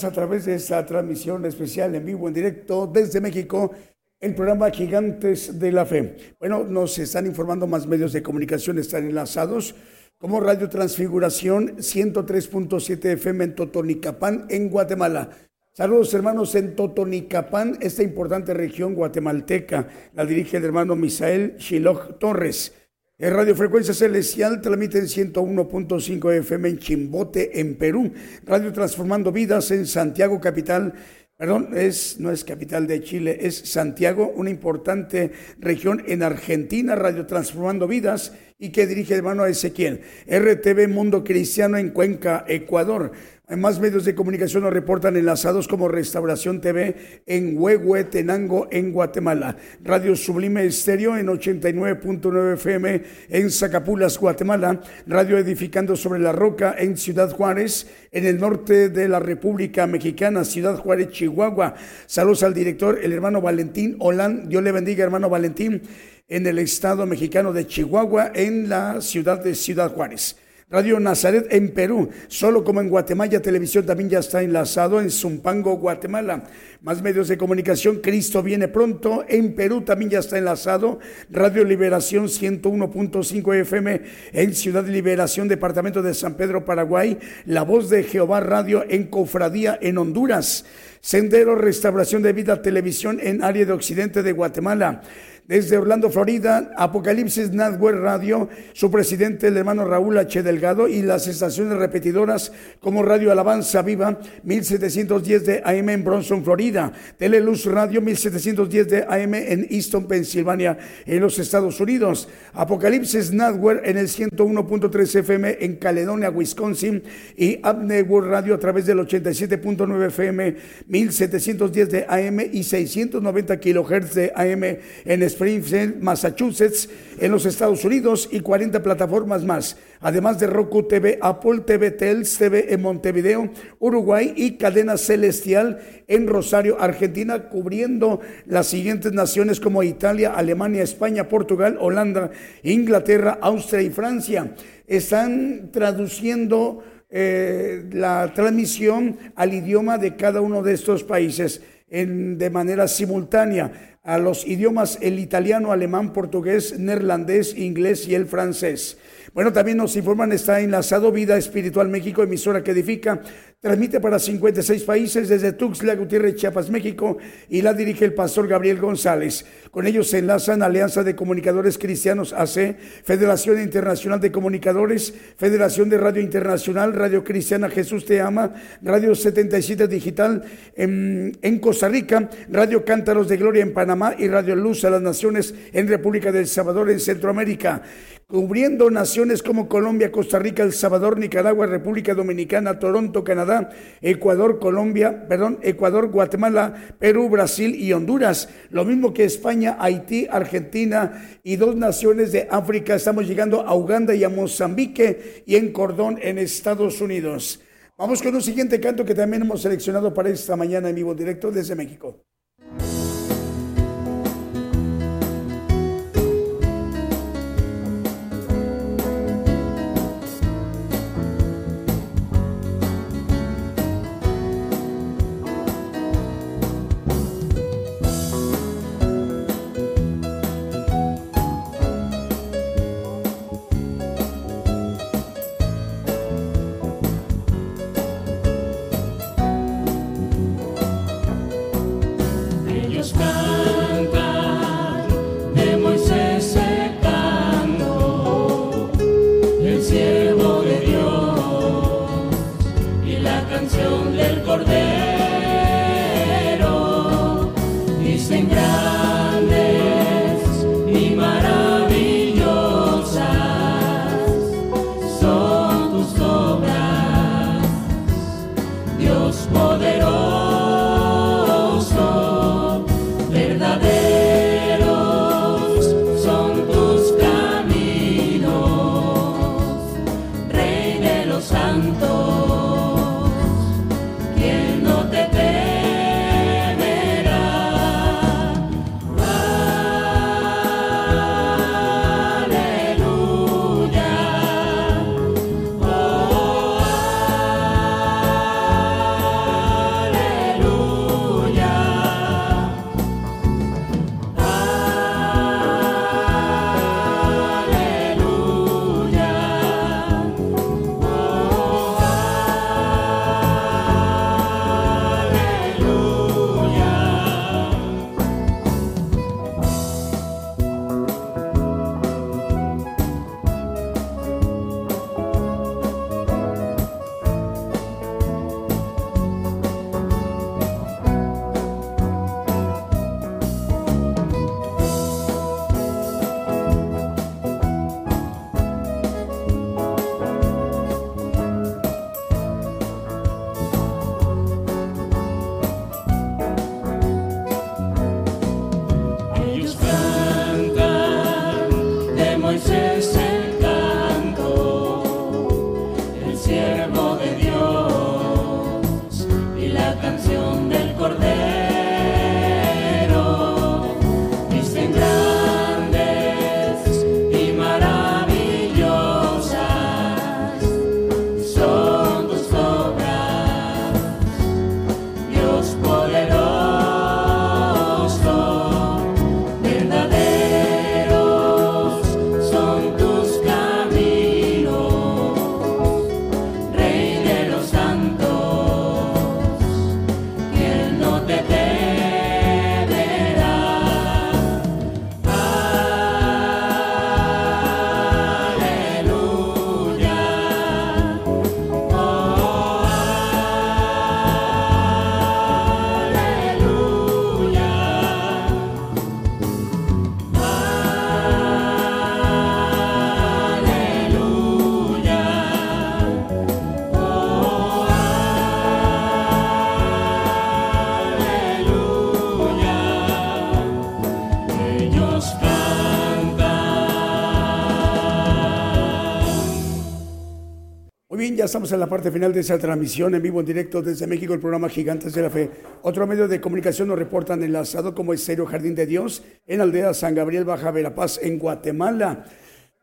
A través de esta transmisión especial en vivo, en directo desde México, el programa Gigantes de la Fe. Bueno, nos están informando más medios de comunicación, están enlazados como Radio Transfiguración 103.7 FM en Totonicapán, en Guatemala. Saludos hermanos en Totonicapán, esta importante región guatemalteca. La dirige el hermano Misael Shiloh Torres. En Radio Frecuencia Celestial transmite en 101.5 FM en Chimbote, en Perú. Radio Transformando Vidas en Santiago, capital. Perdón, es, no es capital de Chile, es Santiago, una importante región en Argentina, Radio Transformando Vidas, y que dirige hermano Ezequiel. RTV Mundo Cristiano en Cuenca, Ecuador. Más medios de comunicación nos reportan enlazados como Restauración TV en Huehuetenango, en Guatemala. Radio Sublime Estéreo en 89.9 FM en Zacapulas, Guatemala. Radio Edificando sobre la Roca en Ciudad Juárez, en el norte de la República Mexicana, Ciudad Juárez, Chihuahua. Saludos al director, el hermano Valentín Olán. Dios le bendiga, hermano Valentín, en el estado mexicano de Chihuahua, en la ciudad de Ciudad Juárez. Radio Nazaret en Perú, solo como en Guatemala Televisión también ya está enlazado en Zumpango, Guatemala. Más medios de comunicación, Cristo viene pronto, en Perú también ya está enlazado. Radio Liberación 101.5 FM en Ciudad Liberación, Departamento de San Pedro, Paraguay. La Voz de Jehová Radio en Cofradía en Honduras. Sendero Restauración de Vida Televisión en área de Occidente de Guatemala. Desde Orlando, Florida, Apocalipsis Network Radio, su presidente, el hermano Raúl H. Delgado, y las estaciones repetidoras como Radio Alabanza Viva, 1710 de AM en Bronson, Florida, Teleluz Radio, 1710 de AM en Easton, Pensilvania, en los Estados Unidos, Apocalipsis Network en el 101.3 FM en Caledonia, Wisconsin, y Up Network Radio a través del 87.9 FM, 1710 de AM y 690 kilohertz de AM en Springfield, Massachusetts, en los Estados Unidos y 40 plataformas más, además de Roku TV, Apple TV, Tels TV en Montevideo, Uruguay y Cadena Celestial en Rosario, Argentina, cubriendo las siguientes naciones como Italia, Alemania, España, Portugal, Holanda, Inglaterra, Austria y Francia. Están traduciendo eh, la transmisión al idioma de cada uno de estos países de manera simultánea a los idiomas el italiano, alemán, portugués, neerlandés, inglés y el francés. Bueno, también nos informan, está enlazado Vida Espiritual México, emisora que edifica, transmite para 56 países desde Tuxtla Gutiérrez, Chiapas, México, y la dirige el pastor Gabriel González. Con ellos se enlazan Alianza de Comunicadores Cristianos AC, Federación Internacional de Comunicadores, Federación de Radio Internacional, Radio Cristiana Jesús Te Ama, Radio 77 Digital en, en Costa Rica, Radio Cántaros de Gloria en Panamá y Radio Luz a las Naciones en República del Salvador en Centroamérica cubriendo naciones como Colombia, Costa Rica, El Salvador, Nicaragua, República Dominicana, Toronto, Canadá, Ecuador, Colombia, perdón, Ecuador, Guatemala, Perú, Brasil y Honduras. Lo mismo que España, Haití, Argentina y dos naciones de África. Estamos llegando a Uganda y a Mozambique y en Cordón en Estados Unidos. Vamos con un siguiente canto que también hemos seleccionado para esta mañana en vivo directo desde México. Muy bien, ya estamos en la parte final de esa transmisión en vivo en directo desde México, el programa Gigantes de la Fe. Otro medio de comunicación nos reportan enlazado como Estéreo Jardín de Dios en Aldea San Gabriel, Baja Verapaz, en Guatemala.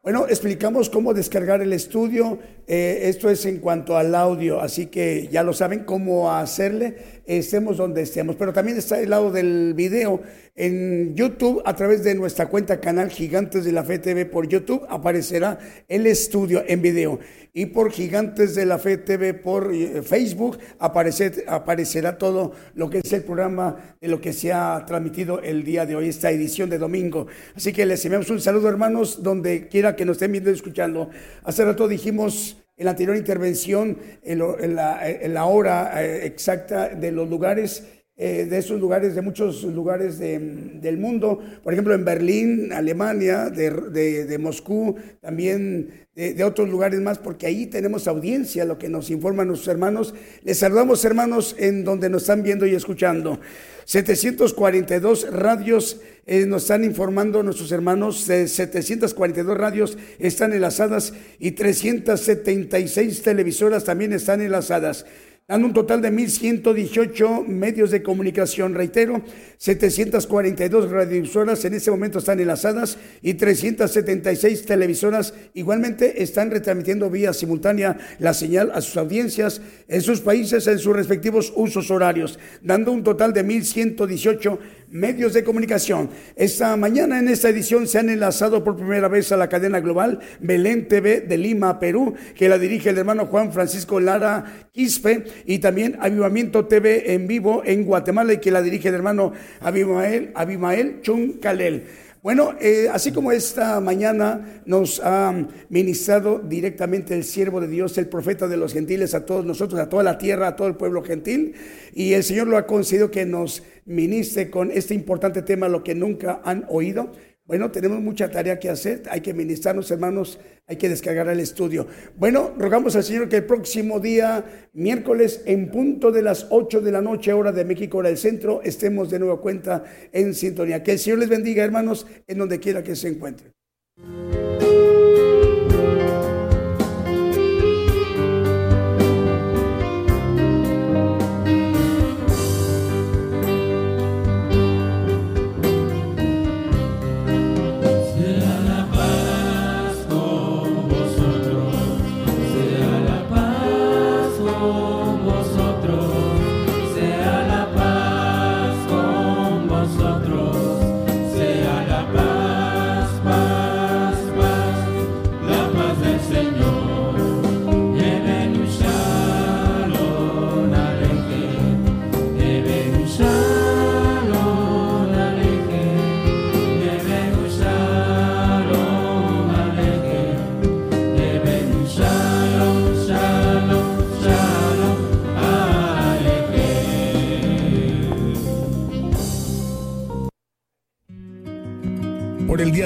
Bueno, explicamos cómo descargar el estudio. Eh, esto es en cuanto al audio, así que ya lo saben cómo hacerle, estemos donde estemos. Pero también está el lado del video en YouTube a través de nuestra cuenta canal Gigantes de la Fe TV por YouTube aparecerá el estudio en video y por Gigantes de la Fe TV por eh, Facebook aparecerá todo lo que es el programa de lo que se ha transmitido el día de hoy, esta edición de domingo. Así que les enviamos un saludo hermanos donde quiera que nos estén viendo y escuchando. Hace rato dijimos en la anterior intervención, en, la, hora eh, exacta de los lugares, eh, de esos lugares, de muchos lugares del mundo, por ejemplo en Berlín, Alemania, de, Moscú, también de, otros lugares más, porque ahí tenemos audiencia, lo que nos informan nuestros hermanos. Les saludamos hermanos en donde nos están viendo y escuchando. 742 radios eh, nos están informando nuestros hermanos, 742 radios están enlazadas y 376 televisoras también están enlazadas dando un total de 1.118 medios de comunicación. Reitero, 742 radiovisoras en este momento están enlazadas y 376 televisoras igualmente están retransmitiendo vía simultánea la señal a sus audiencias en sus países en sus respectivos usos horarios, dando un total de 1.118 medios de comunicación. Esta mañana en esta edición se han enlazado por primera vez a la cadena global Belén TV de Lima, Perú, que la dirige el hermano Juan Francisco Lara Quispe, y también Avivamiento TV en vivo en Guatemala y que la dirige el hermano Abimael, Abimael Chuncalel. Bueno, eh, así como esta mañana nos ha ministrado directamente el siervo de Dios, el profeta de los gentiles, a todos nosotros, a toda la tierra, a todo el pueblo gentil, y el Señor lo ha concedido que nos ministre con este importante tema, lo que nunca han oído. Bueno, tenemos mucha tarea que hacer, hay que ministrarnos, hermanos, hay que descargar el estudio. Bueno, rogamos al Señor que el próximo día, miércoles, en punto de las 8 de la noche, hora de México, hora del centro, estemos de nuevo cuenta en sintonía. Que el Señor les bendiga, hermanos, en donde quiera que se encuentren.